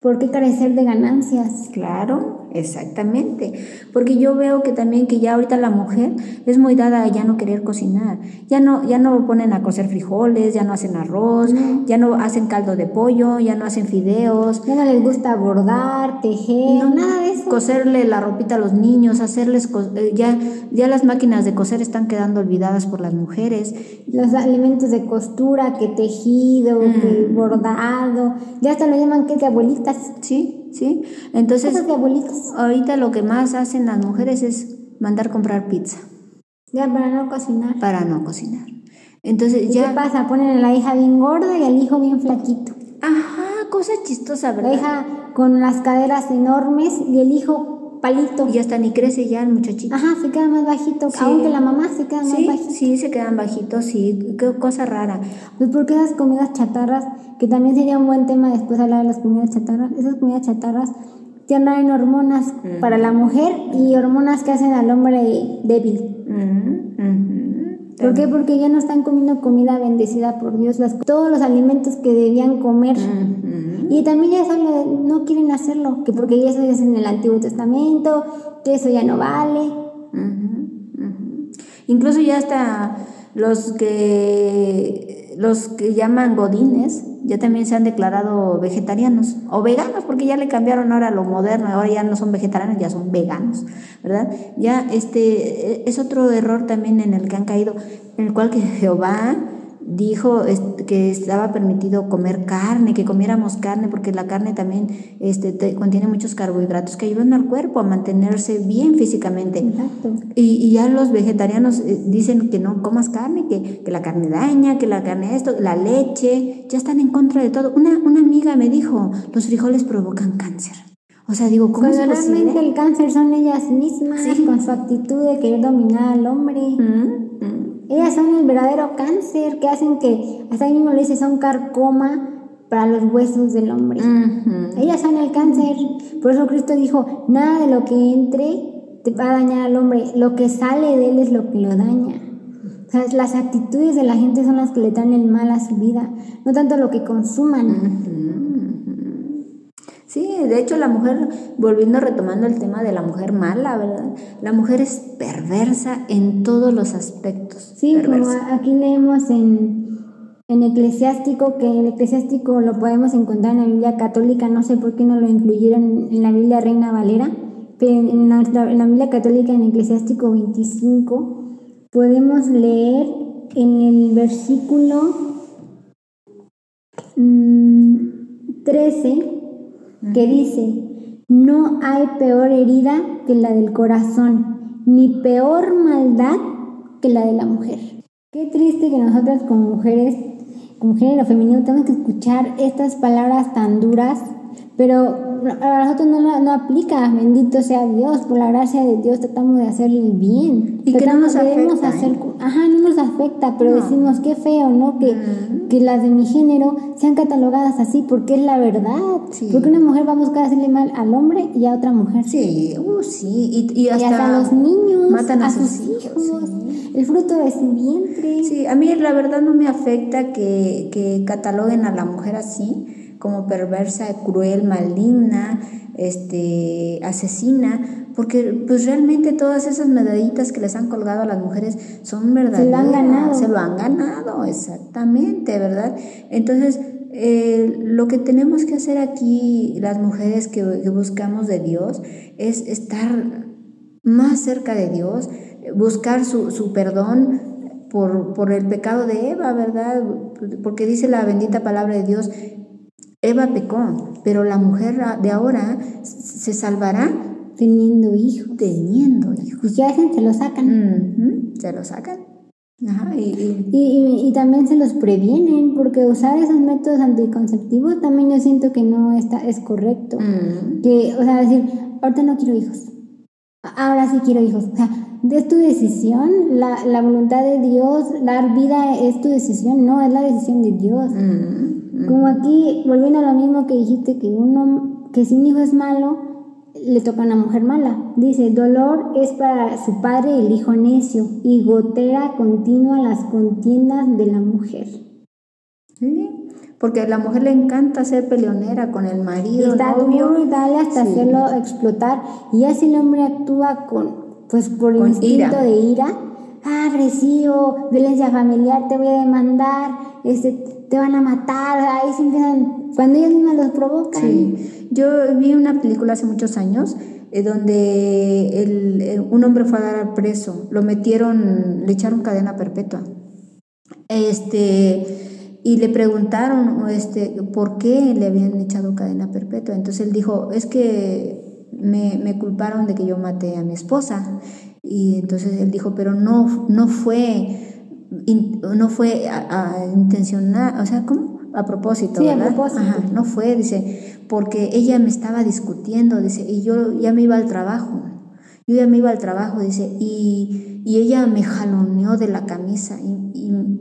por qué carecer de ganancias. Claro. Exactamente. Porque yo veo que también que ya ahorita la mujer es muy dada a ya no querer cocinar. Ya no, ya no ponen a cocer frijoles, ya no hacen arroz, ya no hacen caldo de pollo, ya no hacen fideos. Ya no les gusta bordar, tejer, no, nada de eso. Coserle la ropita a los niños, hacerles eh, ya, ya las máquinas de coser están quedando olvidadas por las mujeres. Los alimentos de costura, que tejido, que mm. bordado, ya hasta lo llaman que de abuelitas. Sí, sí. Entonces, de ahorita lo que más hacen las mujeres es mandar comprar pizza. Ya, para no cocinar. Para no cocinar. Entonces ya... ¿Qué pasa? Ponen a la hija bien gorda y al hijo bien flaquito. Ajá, cosa chistosa, ¿verdad? La hija con las caderas enormes y el hijo palito. Y hasta ni crece ya el muchachito. Ajá, se queda más bajito. Aunque la mamá se queda más bajito. Sí, se quedan bajitos, sí. Qué cosa rara. Pues porque esas comidas chatarras, que también sería un buen tema después hablar de las comidas chatarras, esas comidas chatarras tienen hormonas para la mujer y hormonas que hacen al hombre débil. ¿Por qué? Porque ya no están comiendo comida bendecida por Dios, las, todos los alimentos que debían comer. Y también ya solo no quieren hacerlo, que porque ya eso es en el Antiguo Testamento, que eso ya no vale. Incluso ya hasta los que los que llaman godines ya también se han declarado vegetarianos o veganos porque ya le cambiaron ahora lo moderno, ahora ya no son vegetarianos, ya son veganos, ¿verdad? Ya este es otro error también en el que han caído, en el cual que Jehová dijo que estaba permitido comer carne, que comiéramos carne, porque la carne también este, contiene muchos carbohidratos que ayudan al cuerpo a mantenerse bien físicamente. Y, ya los vegetarianos eh, dicen que no comas carne, que, que, la carne daña, que la carne esto, la leche, ya están en contra de todo. Una, una amiga me dijo, los frijoles provocan cáncer. O sea, digo, ¿cómo Pero es realmente el cáncer son ellas mismas, con su actitud de querer dominar al hombre. Ellas son el verdadero cáncer que hacen que, hasta ahí mismo lo dice, son carcoma para los huesos del hombre. Ellas son el cáncer. Por eso Cristo dijo, nada de lo que entre te va a dañar al hombre. Lo que sale de él es lo que lo daña. O sea, las actitudes de la gente son las que le dan el mal a su vida, no tanto lo que consuman. Sí, de hecho la mujer, volviendo retomando el tema de la mujer mala, ¿verdad? La mujer es perversa en todos los aspectos. Sí, como aquí leemos en, en Eclesiástico, que el Eclesiástico lo podemos encontrar en la Biblia católica, no sé por qué no lo incluyeron en la Biblia Reina Valera, pero en la, en la Biblia católica, en Eclesiástico 25, podemos leer en el versículo 13, mm, que dice, no hay peor herida que la del corazón, ni peor maldad que la de la mujer. Qué triste que nosotras como mujeres, como género femenino, tenemos que escuchar estas palabras tan duras, pero a nosotros no, no aplica, bendito sea Dios, por la gracia de Dios tratamos de hacer el bien. Y que no nos afecta. Hacer, ¿eh? ajá, no nos afecta, pero decimos qué feo, ¿no? Que, que las de mi género sean catalogadas así, porque es la verdad. Porque una mujer va a buscar hacerle mal al hombre y a otra mujer. Sí, uh, sí. Y, y, hasta, los niños, matan a, sus, hijos. El fruto de su vientre. Sí, a mí la verdad no me afecta que, que cataloguen a la mujer así como perversa, cruel, maligna, este, asesina, porque pues realmente todas esas medallitas que les han colgado a las mujeres son verdaderas. Se lo han ganado. Se lo han ganado, exactamente, ¿verdad? Entonces, eh, lo que tenemos que hacer aquí, las mujeres que, buscamos de Dios, es estar más cerca de Dios, buscar su, su perdón por, por, el pecado de Eva, ¿verdad? Porque dice la bendita palabra de Dios, Eva pecó, pero la mujer de ahora se salvará teniendo hijos. Teniendo hijos. ¿Y qué hacen? Se lo sacan. Se lo sacan. Ajá, y, y, y, también se los previenen, porque usar esos métodos anticonceptivos también yo siento que no está, es correcto. Que, o sea, decir, ahorita no quiero hijos, ahora sí quiero hijos. O sea, es tu decisión, la, la voluntad de Dios, dar vida es tu decisión, no, es la decisión de Dios. Como aquí, volviendo a lo mismo que dijiste, que, uno, que si un hijo es malo, le toca a una mujer mala. Dice, dolor es para su padre el hijo necio y gotera continua las contiendas de la mujer. ¿Sí? Porque a la mujer le encanta ser peleonera con el marido, Y está novio. duro y dale hasta Sí. hacerlo explotar. Y ya si el hombre actúa con, pues por Con instinto ira. de ira, ah, agresivo, violencia familiar, te voy a demandar, este, te van a matar, ahí se empiezan, cuando ellos mismos los provocan. Sí, yo vi una película hace muchos años eh, donde el- eh, un hombre fue a dar al preso, lo metieron, le echaron cadena perpetua. Este, y le preguntaron este, por qué le habían echado cadena perpetua. Entonces él dijo, es que me, me culparon de que yo maté a mi esposa. Y entonces él dijo, pero no, no fue, in- no fue a, a intencional, o sea, ¿cómo? A propósito, Sí, a ¿verdad? propósito. Ajá, no fue, dice, porque ella me estaba discutiendo, dice, y yo ya me iba al trabajo. Yo ya me iba al trabajo, dice, y, y ella me jaloneó de la camisa y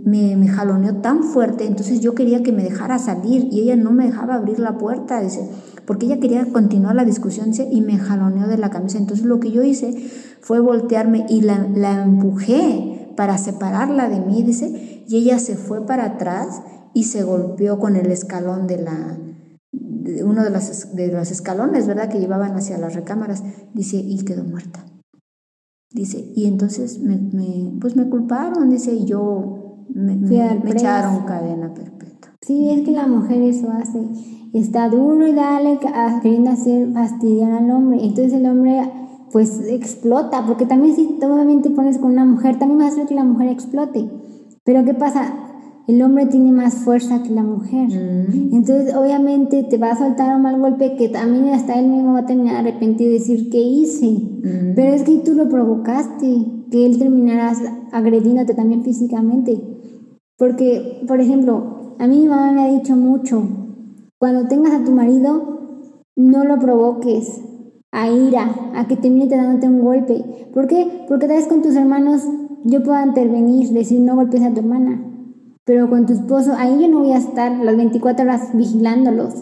me, jaloneó tan fuerte, entonces yo quería que me dejara salir y ella no me dejaba abrir la puerta, dice, porque ella quería continuar la discusión dice, y me jaloneó de la camisa. Entonces lo que yo hice fue voltearme y la, empujé para separarla de mí, dice, y ella se fue para atrás y se golpeó con el escalón de la, uno de los, de los escalones, ¿verdad? Que llevaban hacia las recámaras, dice, y quedó muerta. Dice, y entonces me- pues me culparon, dice, y yo me, Fui al me echaron cadena perpetua. Sí, es que la mujer eso hace. Está duro y dale, a- queriendo hacer fastidiar al hombre. Entonces el hombre pues explota, porque también si también te pones con una mujer, también vas a hacer que la mujer explote. Pero ¿qué pasa? El hombre tiene más fuerza que la mujer. Mm. Entonces, obviamente, te va a soltar un mal golpe que también hasta él mismo va a terminar arrepentido y decir, ¿qué hice? Mm. Pero es que tú lo provocaste, que él terminara agrediéndote también físicamente. Porque, por ejemplo, a mí mi mamá me ha dicho mucho, cuando tengas a tu marido, no lo provoques a ira, a que termine dándote un golpe. ¿Por qué? Porque tal vez con tus hermanos yo pueda intervenir, decir no golpes a tu hermana. Pero con tu esposo, ahí yo no voy a estar las 24 horas vigilándolos.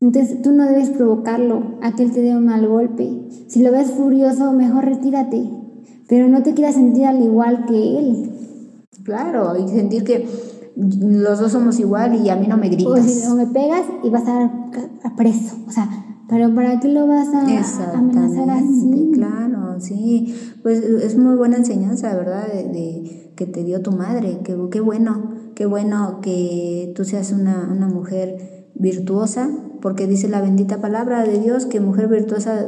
Entonces tú no debes provocarlo a que él te dé un mal golpe. Si lo ves furioso, mejor retírate. Pero no te quieras sentir al igual que él. Claro, y sentir que los dos somos igual y a mí no me O, si, gritas. o me pegas y vas a, a preso. O sea, pero ¿para qué lo vas a amenazar así? Exactamente, claro, sí. Pues es muy buena enseñanza, ¿verdad? De, de- que te dio tu madre. Qué, qué bueno, qué bueno que tú seas una, una mujer virtuosa, porque dice la bendita palabra de Dios que mujer virtuosa,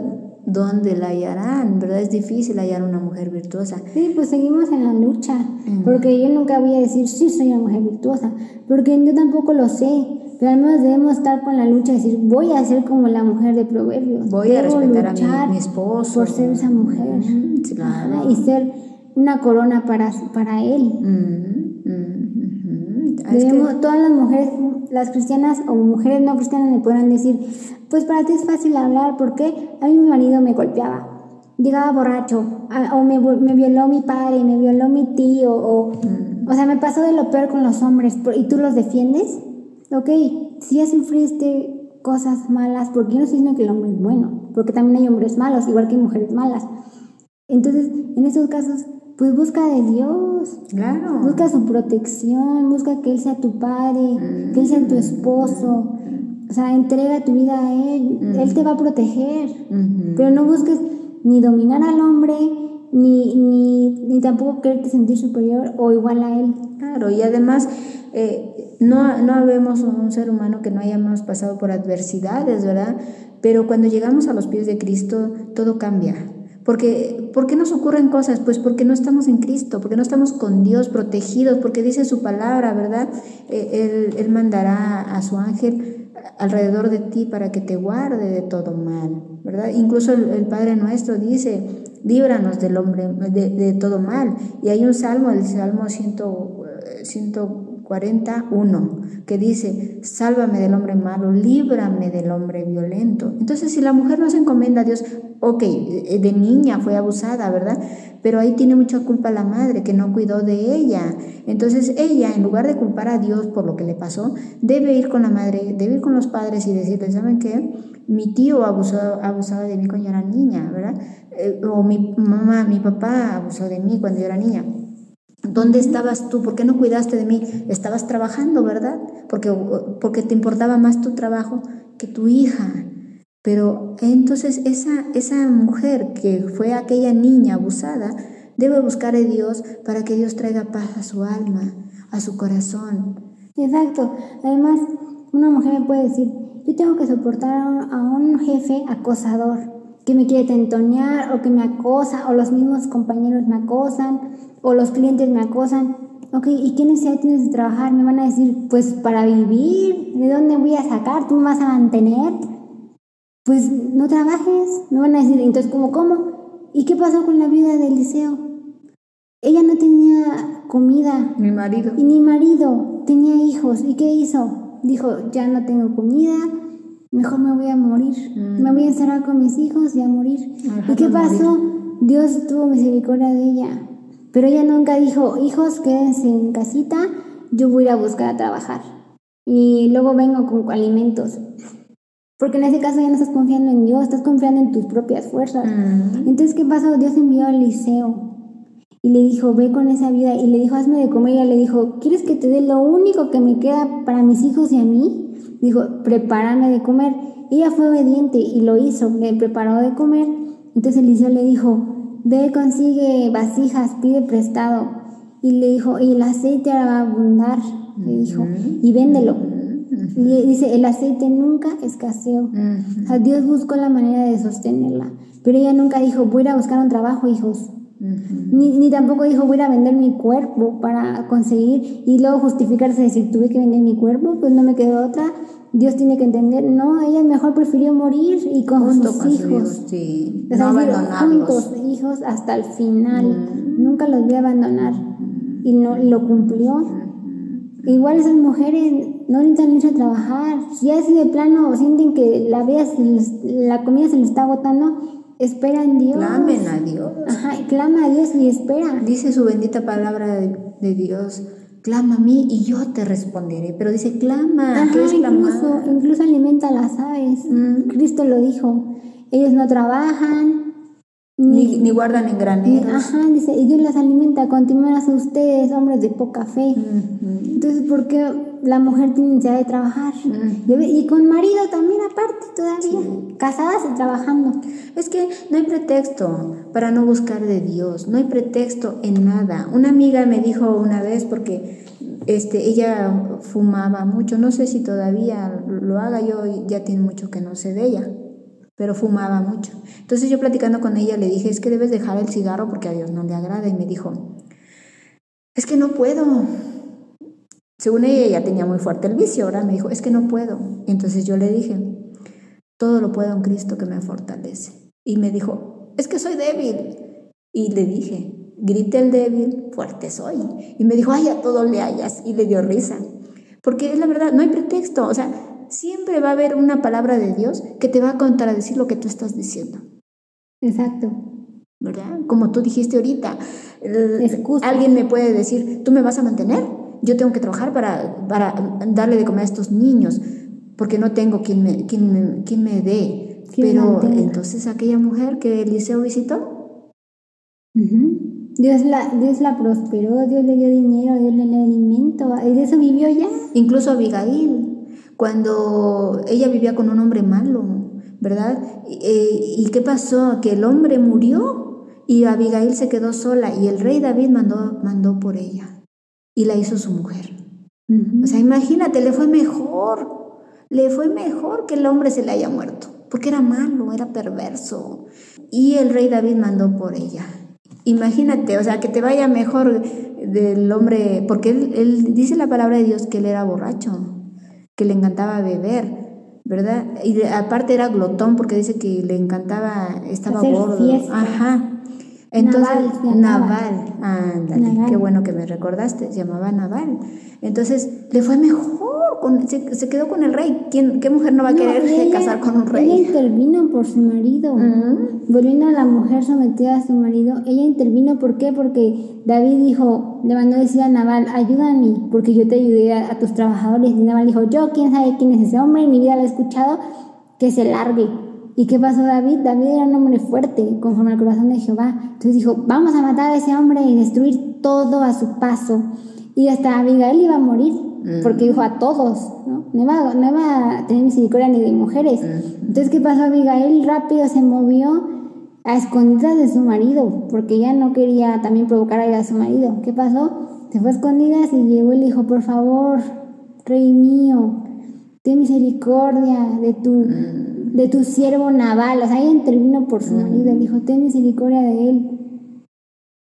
¿dónde la hallarán? ¿Verdad? Es difícil hallar una mujer virtuosa. Sí, pues seguimos en la lucha. Mm. Porque yo nunca voy a decir, sí, soy una mujer virtuosa. Porque yo tampoco lo sé. Pero al menos debemos estar con la lucha y decir, voy a ser como la mujer de Proverbios. Voy a Debo respetar a mi- luchar mi esposo. Por ser esa mujer. Mm, sí, claro. Ajá, y ser una corona para, para él. Es que- Debemos, todas las mujeres, las cristianas o mujeres no cristianas me podrán decir, pues para ti es fácil hablar, porque a mí mi marido me golpeaba, llegaba borracho, a- o me, me violó mi padre, me violó mi tío, o, o sea, me pasó de lo peor con los hombres, y tú los defiendes, ok, si ya sufriste cosas malas, porque yo no estoy diciendo que el hombre es bueno, porque también hay hombres malos, igual que hay mujeres malas. Entonces, en esos casos, pues busca de Dios, Claro. Busca su protección, busca que Él sea tu padre, que Él sea tu esposo. O sea, entrega tu vida a Él. Él te va a proteger. Ujú. Pero no busques ni dominar al hombre, ni, ni, ni tampoco quererte sentir superior o igual a Él. Claro, y además eh, no, no vemos un ser humano que no hayamos pasado por adversidades, ¿verdad? Pero cuando llegamos a los pies de Cristo, todo cambia. Porque, ¿Por qué nos ocurren cosas? Pues porque no estamos en Cristo, porque no estamos con Dios protegidos, porque dice su palabra, ¿verdad? Eh, él, él mandará a su ángel alrededor de ti para que te guarde de todo mal, ¿verdad? Incluso el, el Padre nuestro dice, líbranos del hombre, de, de, todo mal. Y hay un salmo, el Salmo 100, 100 41, que dice, sálvame del hombre malo, líbrame del hombre violento. Entonces, si la mujer no se encomienda a Dios, ok, de niña fue abusada, ¿verdad? Pero ahí tiene mucha culpa la madre que no cuidó de ella. Entonces, ella, en lugar de culpar a Dios por lo que le pasó, debe ir con la madre, debe ir con los padres y decirles, ¿saben qué? Mi tío abusó, abusaba de mí cuando yo era niña, ¿verdad? Eh, o mi mamá, mi papá abusó de mí cuando yo era niña ¿Dónde estabas tú? ¿Por qué no cuidaste de mí? Estabas trabajando, ¿verdad? Porque, porque te importaba más tu trabajo que tu hija. Pero entonces esa, esa mujer que fue aquella niña abusada debe buscar a Dios para que Dios traiga paz a su alma, a su corazón. Exacto. Además, una mujer me puede decir, yo tengo que soportar a un jefe acosador que me quiere tentonear o que me acosa o los mismos compañeros me acosan o los clientes me acosan. Ok, ¿y qué necesidad tienes de trabajar? Me van a decir, pues para vivir, ¿de dónde voy a sacar? ¿Tú me vas a mantener? Pues no trabajes. Me van a decir, entonces, ¿cómo, cómo? ¿Y qué pasó con la vida de Eliseo? Ella no tenía comida. Mi marido. Y ni marido. Tenía hijos. ¿Y qué hizo? Dijo, ya no tengo comida, mejor me voy a morir. Mm. Me voy a encerrar con mis hijos y a morir. ¿Y qué pasó? Dios tuvo misericordia de ella. Pero ella nunca dijo, hijos, quédense en casita, yo voy a ir a buscar a trabajar. Y luego vengo con alimentos. Porque en ese caso ya no estás confiando en Dios, estás confiando en tus propias fuerzas. Mm. Entonces, ¿qué pasó? Dios envió a Eliseo. Y le dijo, ve con esa vida. Y le dijo, hazme de comer. Y ella le dijo, ¿quieres que te dé lo único que me queda para mis hijos y a mí? Dijo, prepárame de comer. Ella fue obediente y lo hizo, le preparó de comer. Entonces Eliseo le dijo, Ve, consigue vasijas, pide prestado. Y le dijo, y el aceite ahora va a abundar, le dijo, y véndelo. Y dice, el aceite nunca escaseó. Dios buscó la manera de sostenerla. Pero ella nunca dijo, voy a ir a buscar un trabajo, hijos. Ni, ni, tampoco dijo, voy a vender mi cuerpo para conseguir y luego justificarse, decir, tuve que vender mi cuerpo, pues no me quedó otra. Dios tiene que entender, no, ella mejor prefirió morir y con sus hijos. sí. no juntos, hijos hasta el final. Nunca los voy a abandonar. Y no lo cumplió. Igual esas mujeres no necesitan irse a trabajar. Si así de plano sienten que la vida la comida se les está agotando, espera en Dios. Clamen a Dios. Ajá, clama a Dios y espera. Dice su bendita palabra de, de Dios clama a mí y yo te responderé. Pero dice, clama, ¿qué es incluso, incluso alimenta a las aves. Mm. Cristo lo dijo. Ellos no trabajan. Ni, ni, guardan en graneros. ajá, dice, y Dios las alimenta, continúan a ustedes, hombres de poca fe. Entonces, ¿por qué la mujer tiene necesidad de trabajar? Y con marido también aparte todavía, casadas y trabajando. Es que no hay pretexto para no buscar de Dios, no hay pretexto en nada. Una amiga me dijo una vez, porque este, ella fumaba mucho, no sé si todavía lo haga, yo ya tiene mucho que no sé de ella pero fumaba mucho. Entonces yo platicando con ella le dije, es que debes dejar el cigarro porque a Dios no le agrada. Y me dijo, es que no puedo. Según ella ya tenía muy fuerte el vicio, ahora me dijo, es que no puedo. entonces yo le dije, todo lo puedo en Cristo que me fortalece. Y me dijo, es que soy débil. Y le dije, grite el débil, fuerte soy. Y me dijo, ay, a todo le hayas. Y le dio risa. Porque es la verdad, no hay pretexto. O sea, siempre va a haber una palabra de Dios que te va a contradecir lo que tú estás diciendo. Exacto. ¿Verdad? Como tú dijiste ahorita, alguien me puede decir, tú me vas a mantener, yo tengo que trabajar para, para darle de comer a estos niños, porque no tengo quien me, quien quien me dé. Pero entonces aquella mujer que Eliseo visitó. Dios, la, Dios la prosperó, Dios le dio dinero, Dios le dio alimento, y de eso vivió ya. Incluso Abigail cuando ella vivía con un hombre malo, ¿verdad? Eh, ¿Y qué pasó? Que el hombre murió y Abigail se quedó sola y el rey David mandó, mandó por ella y la hizo su mujer. O sea, imagínate, le fue mejor, le fue mejor que el hombre se le haya muerto, porque era malo, era perverso. Y el rey David mandó por ella. Imagínate, o sea, que te vaya mejor del hombre, porque él, él dice la palabra de Dios que él era borracho que le encantaba beber, ¿verdad? Y aparte era glotón porque dice que le encantaba, estaba gordo. Ajá. Entonces, Naval, ándale, qué bueno que me recordaste, se llamaba Naval. Entonces, le fue mejor, con, se, quedó con el rey. ¿Quién, ¿Qué mujer no va a querer casar con un rey? Ella intervino por su marido. Volviendo a la mujer sometida a su marido, ella intervino, ¿por qué? Porque David dijo, le mandó decir a Naval, ayúdame, porque yo te ayudé a, tus trabajadores. Y Naval dijo, yo, quién sabe quién es ese hombre, en mi vida lo he escuchado, que se largue. ¿Y qué pasó David? David era un hombre fuerte, conforme al corazón de Jehová. Entonces dijo, vamos a matar a ese hombre y destruir todo a su paso. Y hasta Abigail iba a morir, porque dijo a todos, ¿no? No iba, no iba a tener misericordia ni de mujeres. Entonces, ¿qué pasó? Abigail rápido se movió a escondidas de su marido, porque ella no quería también provocar a su marido. ¿Qué pasó? Se fue a escondidas y llegó y le dijo, por favor, rey mío, ten misericordia de tu, de tu siervo naval. O sea, ella intervino por su marido, le dijo, ten misericordia de él.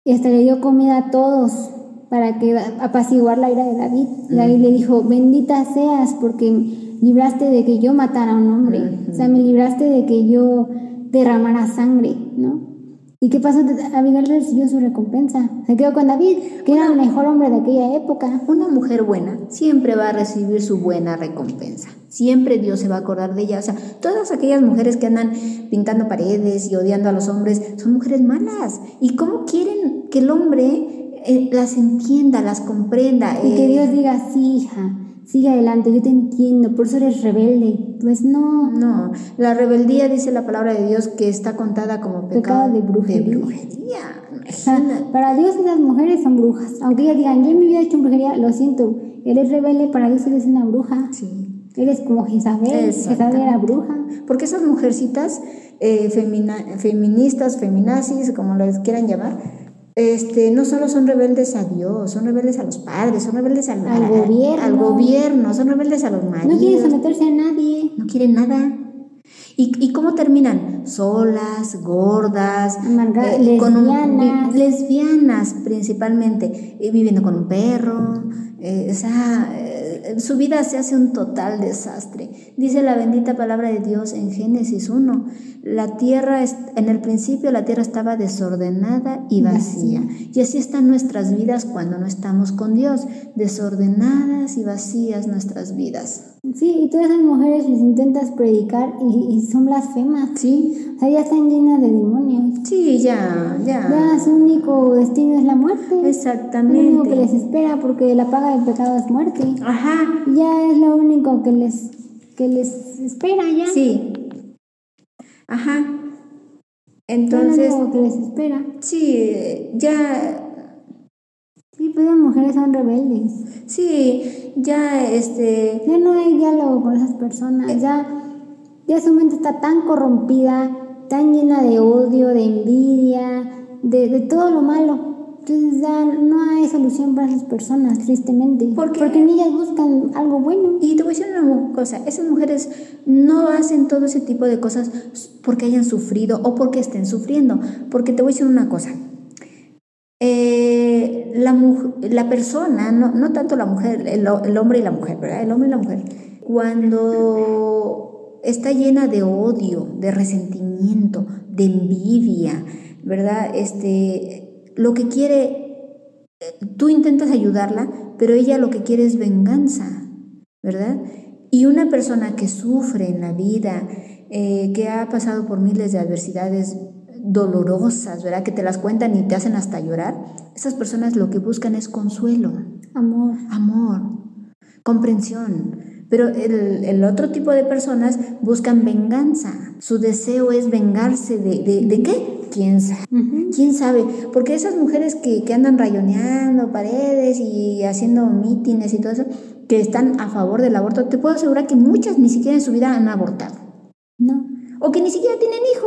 Y hasta le dio comida a todos para que apaciguar la ira de David. David le dijo, bendita seas porque libraste de que yo matara a un hombre. O sea, me libraste de que yo derramara sangre, ¿no? ¿Y qué pasó? Abigail recibió su recompensa. Se quedó con David, que era el mejor hombre de aquella época. Una mujer buena siempre va a recibir su buena recompensa. Siempre Dios se va a acordar de ella. O sea, todas aquellas mujeres que andan pintando paredes y odiando a los hombres son mujeres malas. ¿Y cómo quieren que el hombre eh, las entienda, las comprenda? Y que eh, Dios diga, sí, hija, sigue adelante, yo te entiendo, por eso eres rebelde. Pues no. No, la rebeldía dice la palabra de Dios que está contada como pecado, de brujería. para Dios las mujeres son brujas. Aunque ellas digan, yo en mi vida he hecho brujería, lo siento, eres rebelde, para Dios eres una bruja. Sí. Eres como Jezabel, Jezabel era bruja. Porque esas mujercitas eh, feministas, feminazis, como las quieran llamar, este, no solo son rebeldes a Dios, son rebeldes a los padres, son rebeldes al, gobierno. al gobierno, son rebeldes a los maridos. No quieren someterse a nadie. No quieren nada. ¿Y, ¿Y cómo terminan? Solas, gordas, eh, lesbianas. lesbianas principalmente, y viviendo con un perro, eh, o sea, eh, su vida se hace un total desastre. Dice la bendita palabra de Dios en Génesis 1, la tierra, en el principio la tierra estaba desordenada y vacía. Y así están nuestras vidas cuando no estamos con Dios, desordenadas y vacías nuestras vidas. Sí, y todas esas mujeres les intentas predicar y, son blasfemas. Sí. O sea, ya están llenas de demonios. Sí, ya, ya. Ya su único destino es la muerte. Exactamente. Lo único que les espera porque la paga del pecado es muerte. Ajá. Ya es lo único que les, que les espera ya. Sí. Ajá. Entonces. que les espera. Sí, ya. Sí, pues las mujeres son rebeldes. Sí, ya este. Ya no hay diálogo con esas personas. Eh. Ya, ya su mente está tan corrompida, tan llena de odio, de envidia, de, de todo lo malo. Entonces ya no hay solución para esas personas, tristemente. Porque ellas buscan algo bueno. Y te voy a decir una cosa, esas mujeres no hacen todo ese tipo de cosas porque hayan sufrido o porque estén sufriendo. Porque te voy a decir una cosa. Eh, la, la persona, no, no tanto la mujer, el, el hombre y la mujer, ¿verdad? El hombre y la mujer. Cuando está llena de odio, de resentimiento, de envidia, ¿verdad? Este, lo que quiere, tú intentas ayudarla, pero ella lo que quiere es venganza, ¿verdad? Y una persona que sufre en la vida, eh, que ha pasado por miles de adversidades dolorosas, ¿verdad? Que te las cuentan y te hacen hasta llorar, esas personas lo que buscan es consuelo. Amor. Amor, comprensión. Pero el, el otro tipo de personas buscan venganza. Su deseo es vengarse de, de, de qué? Quién sabe. ¿Quién sabe? Porque esas mujeres que, que, andan rayoneando paredes y haciendo mítines y todo eso, que están a favor del aborto, te puedo asegurar que muchas ni siquiera en su vida han abortado. No. O que ni siquiera tienen hijos.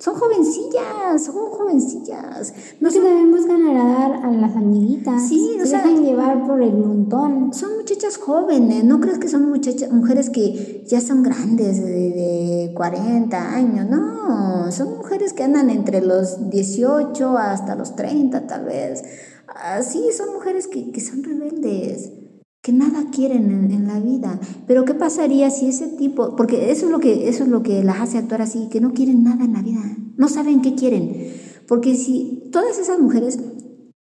Son jovencillas, son jovencillas. No también buscan agradar a las amiguitas. Sí, se dejan llevar por el montón. Son muchachas jóvenes, no crees que son muchachas, mujeres que ya son grandes, de, 40 años, no, son mujeres que andan entre los 18 hasta los 30 tal vez. Así son mujeres que, que son rebeldes que nada quieren en, la vida. Pero ¿qué pasaría si ese tipo, porque eso es lo que eso es lo que las hace actuar así, que no quieren nada en la vida, no saben qué quieren. Porque si todas esas mujeres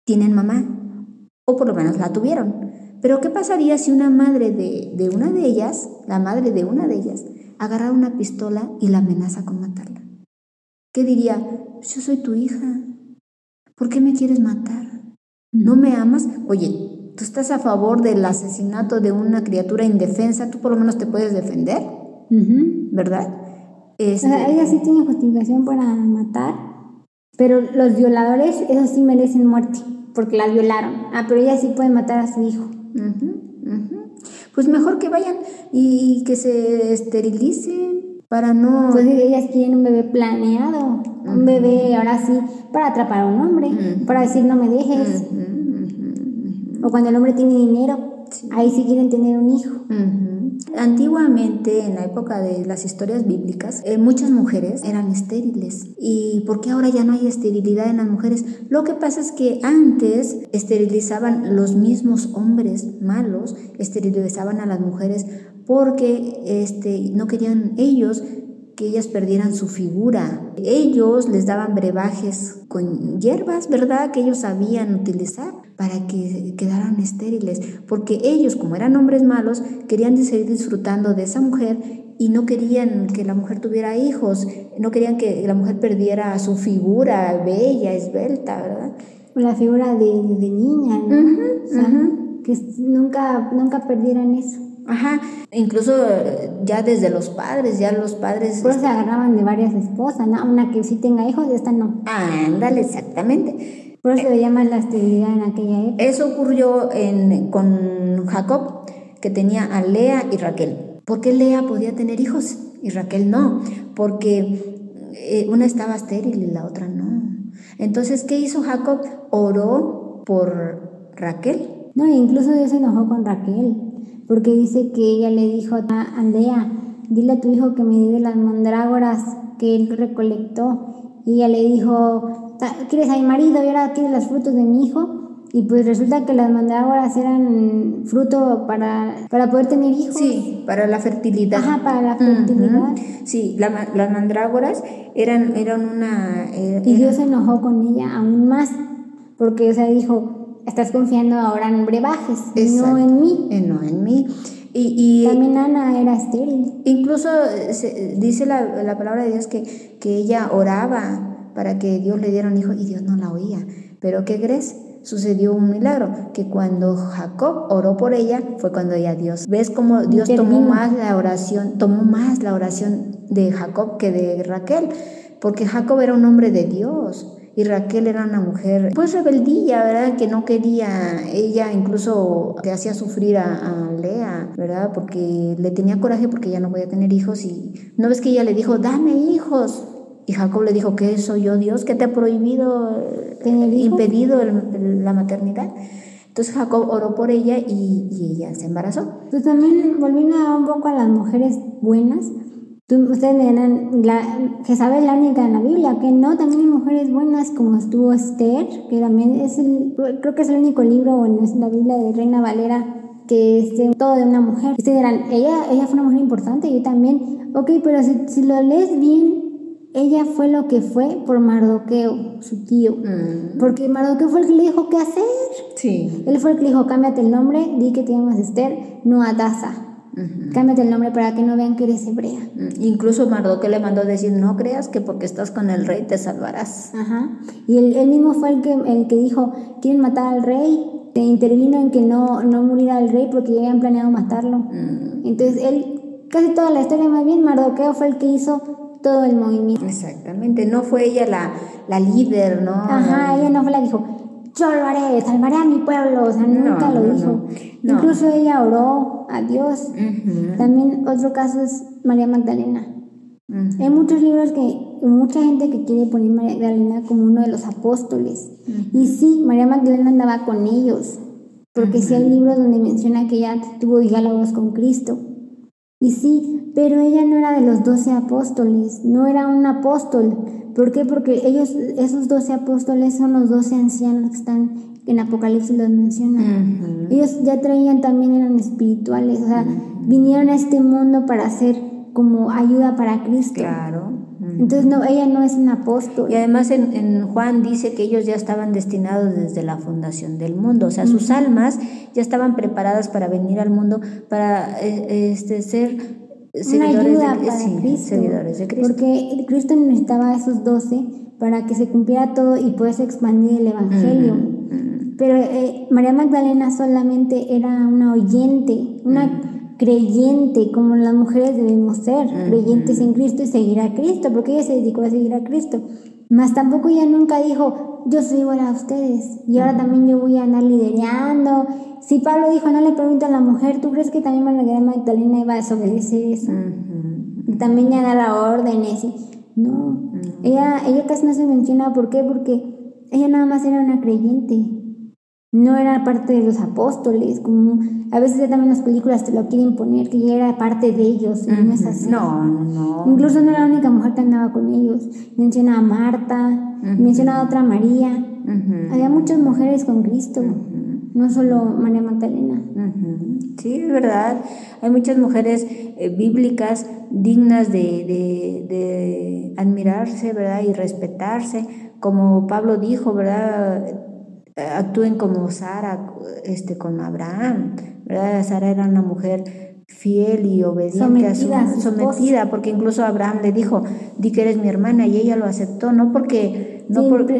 tienen mamá, o por lo menos la tuvieron, pero ¿qué pasaría si una madre de, de una de ellas, la madre de una de ellas, agarra una pistola y la amenaza con matarla? ¿Qué diría? Yo soy tu hija. ¿Por qué me quieres matar? ¿No me amas? Oye, tú estás a favor del asesinato de una criatura indefensa, tú por lo menos te puedes defender, ¿verdad? Este, ella sí tiene justificación para matar, pero los violadores, esos sí merecen muerte. porque las violaron. Ah, pero ella sí puede matar a su hijo. Pues mejor que vayan y que se esterilicen para no... Pues ellas quieren un bebé planeado, un bebé ahora sí, para atrapar a un hombre, para decir no me dejes. O cuando el hombre tiene dinero, ahí sí quieren tener un hijo. Antiguamente, en la época de las historias bíblicas, eh, muchas mujeres eran estériles. ¿Y por qué ahora ya no hay esterilidad en las mujeres? Lo que pasa es que antes esterilizaban los mismos hombres malos, esterilizaban a las mujeres porque este, no querían ellos que ellas perdieran su figura. Ellos les daban brebajes con hierbas, ¿verdad? Que ellos sabían utilizar para que quedaran estériles, porque ellos, como eran hombres malos, querían seguir disfrutando de esa mujer y no querían que la mujer tuviera hijos, no querían que la mujer perdiera su figura bella, esbelta, ¿verdad? La figura de, niña, ¿no? que nunca, nunca perdieran eso. Ajá, incluso eh, ya desde los padres, ya los padres... Por se agarraban de varias esposas, ¿no? Una que sí tenga hijos y esta no. Ándale, exactamente. Por eso se veía más la esterilidad en aquella época. Eso ocurrió con Jacob, que tenía a Lea y Raquel. ¿Por qué Lea podía tener hijos y Raquel no? Porque eh, una estaba estéril y la otra no. Entonces, ¿qué hizo Jacob? Oró por Raquel. No, incluso Dios se enojó con Raquel, porque dice que ella le dijo a Lea, dile a tu hijo que me dé las mandrágoras que él recolectó. Y ella le dijo, quieres a mi marido y ahora quieres los frutos de mi hijo. Y pues resulta que las mandrágoras eran fruto para, para poder tener hijos. Sí, para la fertilidad. Ajá, para la fertilidad. Sí, las mandrágoras eran, eran una... Eh, y Dios se enojó con ella aún más, porque, o sea, dijo, estás confiando ahora en brebajes, no en mí. Eh, no en mí. Y, También Ana era estéril. Incluso dice la, la, palabra de Dios que, que ella oraba para que Dios le diera un hijo y Dios no la oía. Pero ¿qué crees? Sucedió un milagro, que cuando Jacob oró por ella fue cuando ella Dios. ¿Ves cómo Dios tomó más la oración, tomó más la oración de Jacob que de Raquel? Porque Jacob era un hombre de Dios y Raquel era una mujer pues rebeldía, ¿verdad? Que no quería, ella incluso que hacía sufrir a, a, Lea, ¿verdad? Porque le tenía coraje porque ella no podía tener hijos y no ves que ella le dijo, dame hijos, y Jacob le dijo, ¿qué soy yo Dios? que te ha prohibido, impedido la maternidad? Entonces Jacob oró por ella y, ella se embarazó. Pues también volviendo un poco a las mujeres buenas, ustedes me dirán, la, Jezabel la única en la Biblia, que no, también hay mujeres buenas como estuvo Esther, que también es el, creo que es el único libro en la Biblia de Reina Valera que es todo de una mujer. Ustedes dirán, ella, ella fue una mujer importante, yo también, ok, pero si, si lo lees bien, ella fue lo que fue por Mardoqueo, su tío. Mm. Porque Mardoqueo fue el que le dijo qué hacer. Sí. Él fue el que le dijo, cámbiate el nombre, di que te llamas Esther, no Adasa. Cámbiate el nombre para que no vean que eres hebrea. Incluso Mardoqueo le mandó decir, no creas que porque estás con el rey te salvarás. Ajá. Y él, mismo fue el que, el que dijo, quieren matar al rey. Te intervino en que no, no muriera el rey porque ya habían planeado matarlo. Entonces él, casi toda la historia más bien, Mardoqueo fue el que hizo todo el movimiento. Exactamente, no fue ella la, la líder, ¿no? Ajá, ella no fue la que dijo, yo lo haré, salvaré a mi pueblo, o sea, nunca lo dijo. Incluso ella oró a Dios. También otro caso es María Magdalena. Hay muchos libros que, mucha gente que quiere poner María Magdalena como uno de los apóstoles. Y sí, María Magdalena andaba con ellos, porque sí hay libros donde menciona que ella tuvo diálogos con Cristo. Y sí, pero ella no era de los doce apóstoles, no era un apóstol. ¿Por qué? Porque ellos, esos doce apóstoles son los doce ancianos que están en Apocalipsis los mencionan. Ellos ya traían también, eran espirituales, o sea, vinieron a este mundo para ser como ayuda para Cristo. Claro. Entonces, no, ella no es un apóstol. Y además en, Juan dice que ellos ya estaban destinados desde la fundación del mundo, o sea, sus almas ya estaban preparadas para venir al mundo, para eh, este, ser seguidores de, seguidores de Cristo. Porque Cristo necesitaba a esos doce para que se cumpliera todo y pudiese expandir el Evangelio. Pero eh, María Magdalena solamente era una oyente, una creyente, como las mujeres debemos ser, creyentes en Cristo y seguir a Cristo, porque ella se dedicó a seguir a Cristo. Más tampoco ella nunca dijo, yo soy igual a ustedes y ahora también yo voy a andar liderando. Si Pablo dijo, no le pregunto a la mujer, ¿tú crees que también María Magdalena iba a desobedecer eso? También ya dar órdenes. No, ella, ella casi no se menciona, ¿por qué? Porque ella nada más era una creyente no era parte de los apóstoles, como a veces ya también las películas te lo quieren poner, que ella era parte de ellos, y no es así. No, no. Incluso no era la única mujer que andaba con ellos. Menciona a Marta, menciona a otra María. Había muchas mujeres con Cristo, no solo María Magdalena. Sí, es verdad. Hay muchas mujeres eh, bíblicas dignas de, de, de admirarse, ¿verdad? Y respetarse. Como Pablo dijo, ¿verdad? Actúen como Sara este, con Abraham. ¿verdad? Sara era una mujer fiel y obediente a su, sometida, porque incluso Abraham le dijo, di que eres mi hermana, y ella lo aceptó, no porque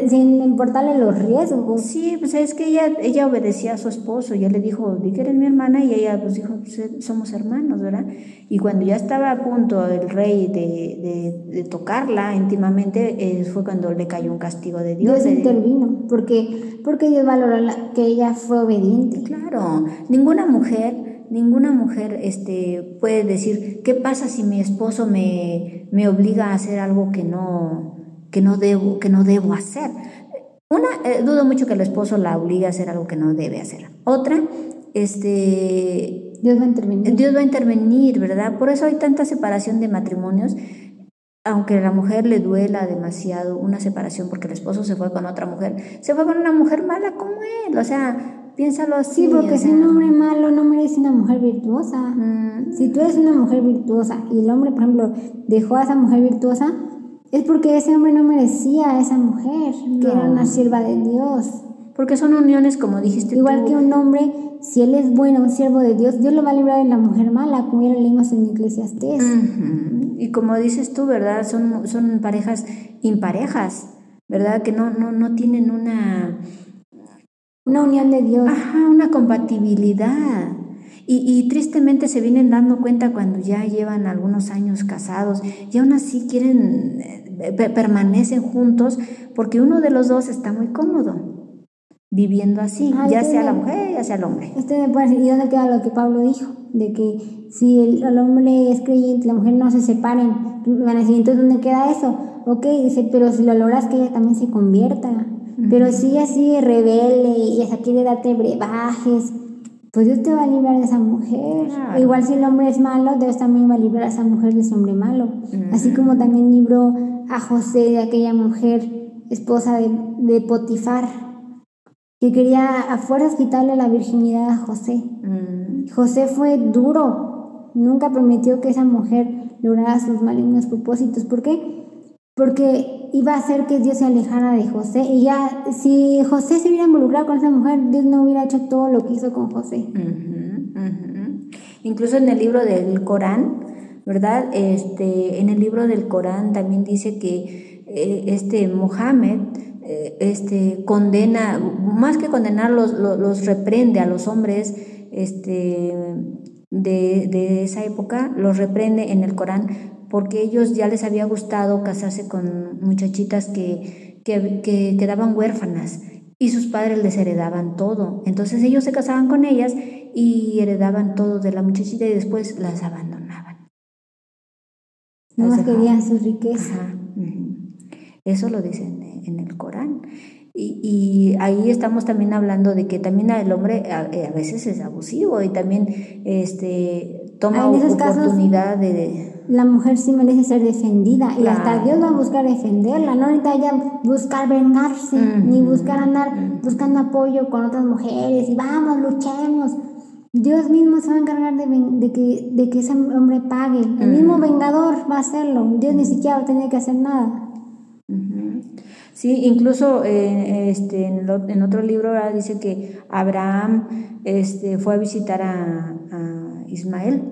sin, importarle los riesgos. Sí, pues es que ella, ella obedecía a su esposo, y él le dijo, di que eres mi hermana, y ella pues dijo, pues, somos hermanos, ¿verdad? Y cuando ya estaba a punto el rey de, de, tocarla íntimamente, eh, fue cuando le cayó un castigo de Dios. Dios intervino, porque, porque Dios valoró que ella fue obediente. Claro, ninguna mujer, ninguna mujer este, puede decir, ¿qué pasa si mi esposo me, me obliga a hacer algo que no que no debo, que no debo hacer. Una, eh, dudo mucho que el esposo la obligue a hacer algo que no debe hacer. Otra, este... Dios va a intervenir. Dios va a intervenir, ¿verdad? Por eso hay tanta separación de matrimonios, aunque a la mujer le duela demasiado una separación porque el esposo se fue con otra mujer, se fue con una mujer mala como él, o sea, piénsalo así. Sí, porque si un hombre malo no merece una mujer virtuosa. Mm. Si tú eres una mujer virtuosa y el hombre, por ejemplo, dejó a esa mujer virtuosa, es porque ese hombre no merecía a esa mujer, que era una sierva de Dios. Porque son uniones, como dijiste Igual que un hombre, si él es bueno, un siervo de Dios, Dios lo va a librar de la mujer mala, como ya lo leímos en Eclesiastés. Y como dices tú, ¿verdad? Son, son parejas imparejas, ¿verdad? Que no, no, no tienen una... Una unión de Dios. Ajá, una compatibilidad. Y, tristemente se vienen dando cuenta cuando ya llevan algunos años casados y aún así quieren, eh, permanecen juntos porque uno de los dos está muy cómodo viviendo así, ya sea la mujer, ya sea el hombre. Este me parece, ¿y dónde queda lo que Pablo dijo? De que si el, hombre es creyente, la mujer no se separen, van a decir, entonces ¿dónde queda eso? Ok, dice, pero si lo logras que ella también se convierta. Pero si ella sigue rebelde y ella quiere darte brebajes, pues Dios te va a librar de esa mujer. Igual si el hombre es malo, Dios también va a librar a esa mujer de ese hombre malo. Así como también libró a José de aquella mujer, esposa de, Potifar, que quería a fuerzas quitarle la virginidad a José. José fue duro, nunca permitió que esa mujer lograra sus malignos propósitos. ¿Por qué? Porque iba a hacer que Dios se alejara de José. Y ya, si José se hubiera involucrado con esa mujer, Dios no hubiera hecho todo lo que hizo con José. Incluso en el libro del Corán, ¿verdad? Este, en el libro del Corán también dice que eh, este Mohammed eh, este, condena, más que condenarlos, los, reprende a los hombres este, de, de esa época, los reprende en el Corán porque ellos ya les había gustado casarse con muchachitas que, que, quedaban huérfanas y sus padres les heredaban todo. Entonces ellos se casaban con ellas y heredaban todo de la muchachita y después las abandonaban. No más querían su riqueza. Eso lo dicen en el Corán. Y, y, ahí estamos también hablando de que también el hombre a, a veces es abusivo y también este, toma oportunidad de la mujer sí merece ser defendida y hasta Dios va a buscar defenderla, no necesita ella buscar vengarse, ni buscar andar buscando apoyo con otras mujeres y vamos, luchemos. Dios mismo se va a encargar de, que, de que ese hombre pague. El mismo vengador va a hacerlo. Dios ni siquiera va a tener que hacer nada. Sí, incluso eh, este, en, otro libro dice que Abraham este, fue a visitar a, Ismael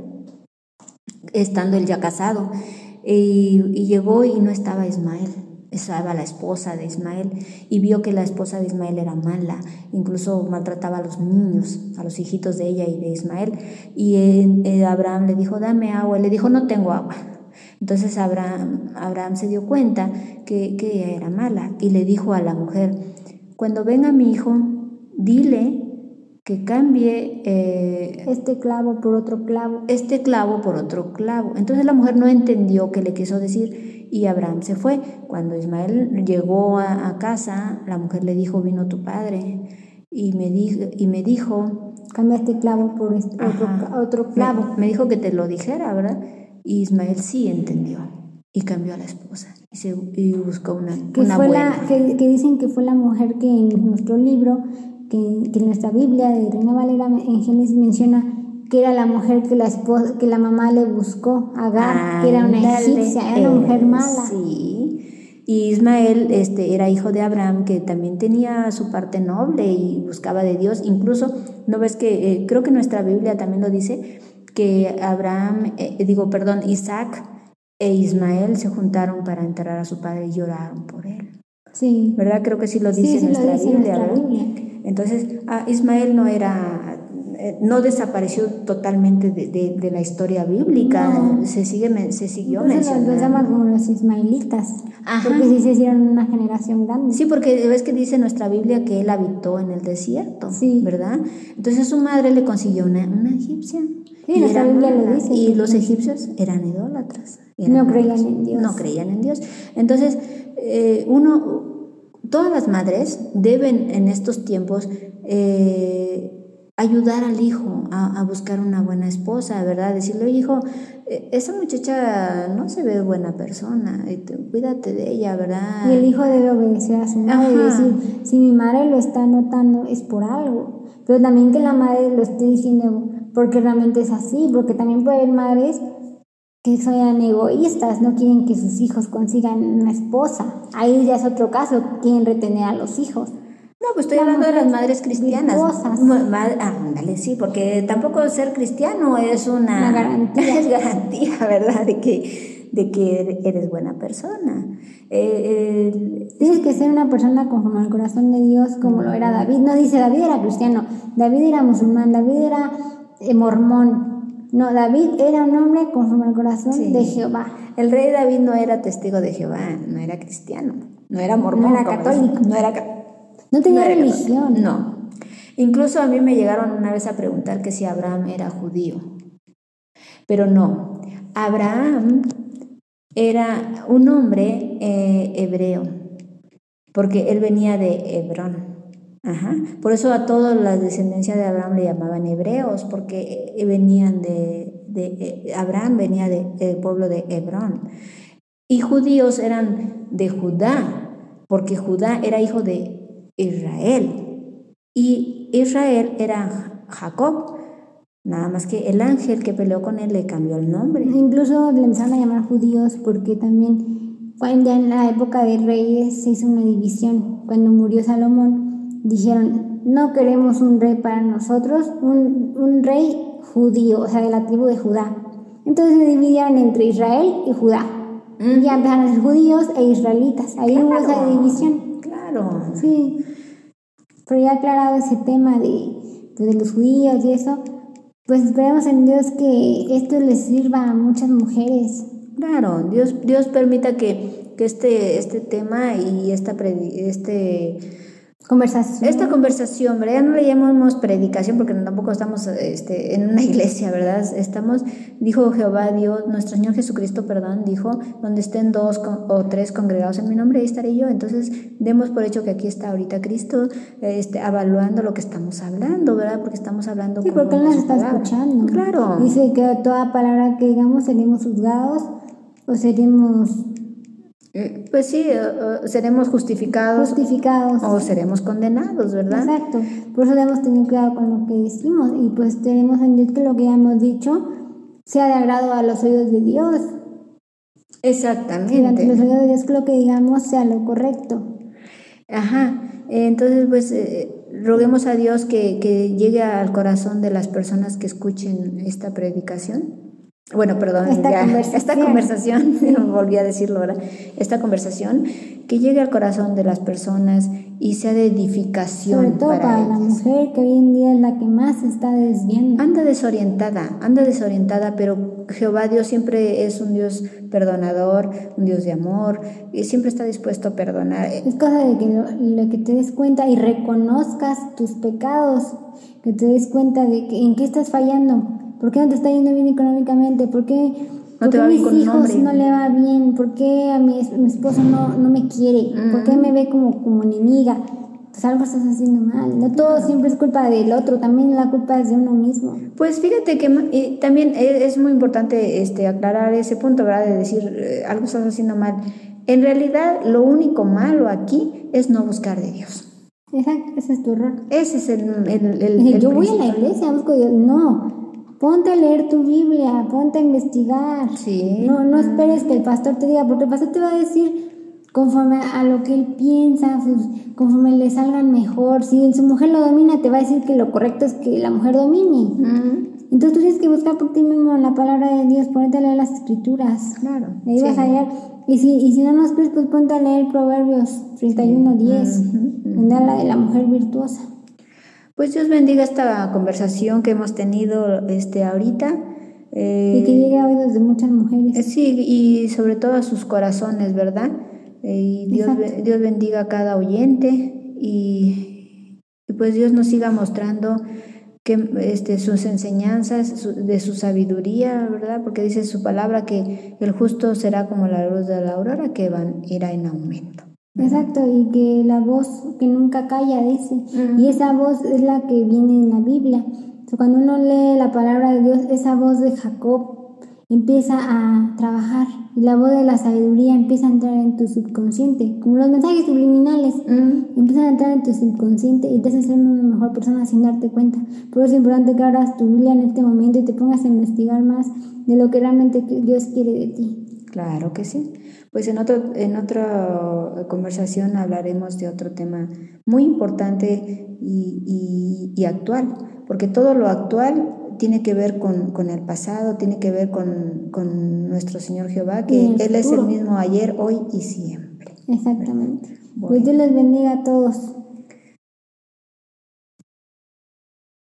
estando él ya casado. Y, llegó y no estaba Ismael, estaba la esposa de Ismael y vio que la esposa de Ismael era mala, incluso maltrataba a los niños, a los hijitos de ella y de Ismael. Y eh, Abraham le dijo, dame agua, y le dijo, no tengo agua. Entonces Abraham, Abraham se dio cuenta que, que ella era mala y le dijo a la mujer, cuando venga mi hijo, dile que cambie eh, este clavo por otro clavo. Este clavo por otro clavo. Entonces la mujer no entendió qué le quiso decir y Abraham se fue. Cuando Ismael llegó a, casa, la mujer le dijo, vino tu padre. Y me, y me dijo... Cambia este clavo por este otro, clavo. Me, dijo que te lo dijera, ¿verdad? Y Ismael sí entendió y cambió a la esposa y, se, buscó una, que una buena. que, que, dicen que fue la mujer que en nuestro libro que, que nuestra Biblia de Reina Valera en Génesis menciona que era la mujer que la esposa, que la mamá le buscó, Agar, que era una egipcia, era una mujer mala. Sí. Y Ismael este, era hijo de Abraham, que también tenía su parte noble y buscaba de Dios. Incluso, ¿no ves que eh, creo que nuestra Biblia también lo dice? Que Abraham, eh, digo, perdón, Isaac e Ismael se juntaron para enterrar a su padre y lloraron por él. Sí. ¿Verdad? Creo que sí lo dice, nuestra, Biblia, Entonces, ah, Ismael no era, eh, no desapareció totalmente de, de, la historia bíblica, se, sigue, se siguió mencionando. Los llama como los ismaelitas, porque sí se hicieron una generación grande. Sí, porque ves que dice nuestra Biblia que él habitó en el desierto, sí. ¿verdad? Entonces su madre le consiguió una, una egipcia. Sí, y nuestra Biblia lo dice. Y los egipcios eran idólatras. no creían en Dios. No creían en Dios. Entonces, eh, uno, todas las madres deben en estos tiempos eh, ayudar al hijo a, buscar una buena esposa, ¿verdad? Decirle, hijo, eh, esa muchacha no se ve buena persona, cuídate de ella, ¿verdad? Y el hijo debe obedecer a su madre y decir, si mi madre lo está notando es por algo, pero también que la madre lo esté diciendo porque realmente es así, porque también puede haber madres que son egoístas, no quieren que sus hijos consigan una esposa. Ahí ya es otro caso, quieren retener a los hijos. No, pues estoy hablando de las madres cristianas. Ah, ándale, sí, porque tampoco ser cristiano es una, garantía. Es garantía, ¿verdad? De que, de que eres buena persona. Eh, Tienes que ser una persona conforme al corazón de Dios, como lo era David. No dice David era cristiano, David era musulmán, David era eh, mormón. No, David era un hombre conforme al corazón de Jehová. El rey David no era testigo de Jehová, no era cristiano, no era mormón. No era católico. No, era, no tenía religión. No. Incluso a mí me llegaron una vez a preguntar que si Abraham era judío. Pero no. Abraham era un hombre eh, hebreo, porque él venía de Hebrón. Ajá. Por eso a toda la descendencia de Abraham le llamaban hebreos, porque eh, venían de, de eh, Abraham venía del pueblo de Hebrón. Y judíos eran de Judá, porque Judá era hijo de Israel. Y Israel era Jacob. Nada más que el ángel que peleó con él le cambió el nombre. Incluso le empezaron a llamar judíos porque también cuando en la época de reyes se hizo una división. Cuando murió Salomón, dijeron, no queremos un rey para nosotros, un, un rey judío, o sea, de la tribu de Judá. Entonces se dividieron entre Israel y Judá. Y ya empezaron a ser judíos e israelitas. Ahí hubo esa división. Claro. Sí. Pero ya aclarado ese tema de, de los judíos y eso, pues esperemos en Dios que esto les sirva a muchas mujeres. Claro, Dios, Dios permita que, que este, este tema y esta este Conversación. Esta conversación, ¿verdad? Ya no le llamamos predicación porque tampoco estamos este, en una iglesia, ¿verdad? Estamos, dijo Jehová Dios, nuestro Señor Jesucristo, perdón, dijo, donde estén dos o tres congregados en mi nombre, ahí estaré yo. Entonces, demos por hecho que aquí está ahorita Cristo, este, evaluando lo que estamos hablando, ¿verdad? Porque estamos hablando. Sí, porque Él nos está escuchando. Claro. Dice que toda palabra que digamos seremos juzgados o seremos pues sí, seremos justificados, justificados o seremos condenados, ¿verdad? Exacto. Por eso debemos tener cuidado con lo que decimos y pues tenemos en Dios que lo que ya hemos dicho sea de agrado a los oídos de Dios. Exactamente. Que los oídos de Dios que lo que digamos sea lo correcto. Ajá. Entonces, pues eh, roguemos a Dios que, que llegue al corazón de las personas que escuchen esta predicación bueno, perdón, esta ya, conversación, esta conversación volví a decirlo ahora, esta conversación que llegue al corazón de las personas y sea de edificación. Sobre todo para, la mujer que hoy en día es la que más se está desviando. Anda desorientada, anda desorientada, pero Jehová Dios siempre es un Dios perdonador, un Dios de amor, y siempre está dispuesto a perdonar. Es cosa de que, lo, que te des cuenta y reconozcas tus pecados, que te des cuenta de que, en qué estás fallando, por qué no te está yendo bien económicamente, por qué no ¿Por qué a mis hijos no le va bien? ¿Por qué a mi, mi esposo no, no, me quiere? ¿Por qué me ve como, como enemiga? Pues algo estás haciendo mal. No todo siempre es culpa del otro, también la culpa es de uno mismo. Pues fíjate que también e, es muy importante este, aclarar ese punto, ¿verdad? De decir eh, algo estás haciendo mal. En realidad, lo único malo aquí es no buscar de Dios. Exacto, ese es tu error. Ese es el. el, el Yo voy a la iglesia, busco Dios. No, Ponte a leer tu Biblia, ponte a investigar. Sí. No, no esperes que el pastor te diga, porque el pastor te va a decir conforme a lo que él piensa, conforme le salgan mejor. Si su mujer lo domina, te va a decir que lo correcto es que la mujer domine. Entonces tú tienes que buscar por ti mismo la palabra de Dios, ponte a leer las escrituras. Claro. Ahí vas a leer. Y si, y si no nos crees, pues ponte a leer Proverbios 31, 10, donde habla de la mujer virtuosa. Pues Dios bendiga esta conversación que hemos tenido este, ahorita. Eh, y que llegue a oídos de muchas mujeres. Eh, sí, y sobre todo a sus corazones, ¿verdad? Eh, y Dios, Dios bendiga a cada oyente y, pues Dios nos siga mostrando que este, sus enseñanzas, de su sabiduría, ¿verdad? Porque dice su palabra que el justo será como la luz de la aurora que van, irá en aumento. Exacto, y que la voz que nunca calla, dice. Y esa voz es la que viene en la Biblia. cuando uno lee la palabra de Dios, esa voz de Jacob empieza a trabajar y la voz de la sabiduría empieza a entrar en tu subconsciente, como los mensajes subliminales, empiezan a entrar en tu subconsciente y te haces ser una mejor persona sin darte cuenta. Por eso es importante que abras tu Biblia en este momento y te pongas a investigar más de lo que realmente Dios quiere de ti. Claro que sí. Pues en, otro, en otra conversación hablaremos de otro tema muy importante y, y, actual, porque todo lo actual tiene que ver con, con el pasado, tiene que ver con, con nuestro Señor Jehová, que Él es el mismo ayer, hoy y siempre. Exactamente. Pues Dios les bendiga a todos.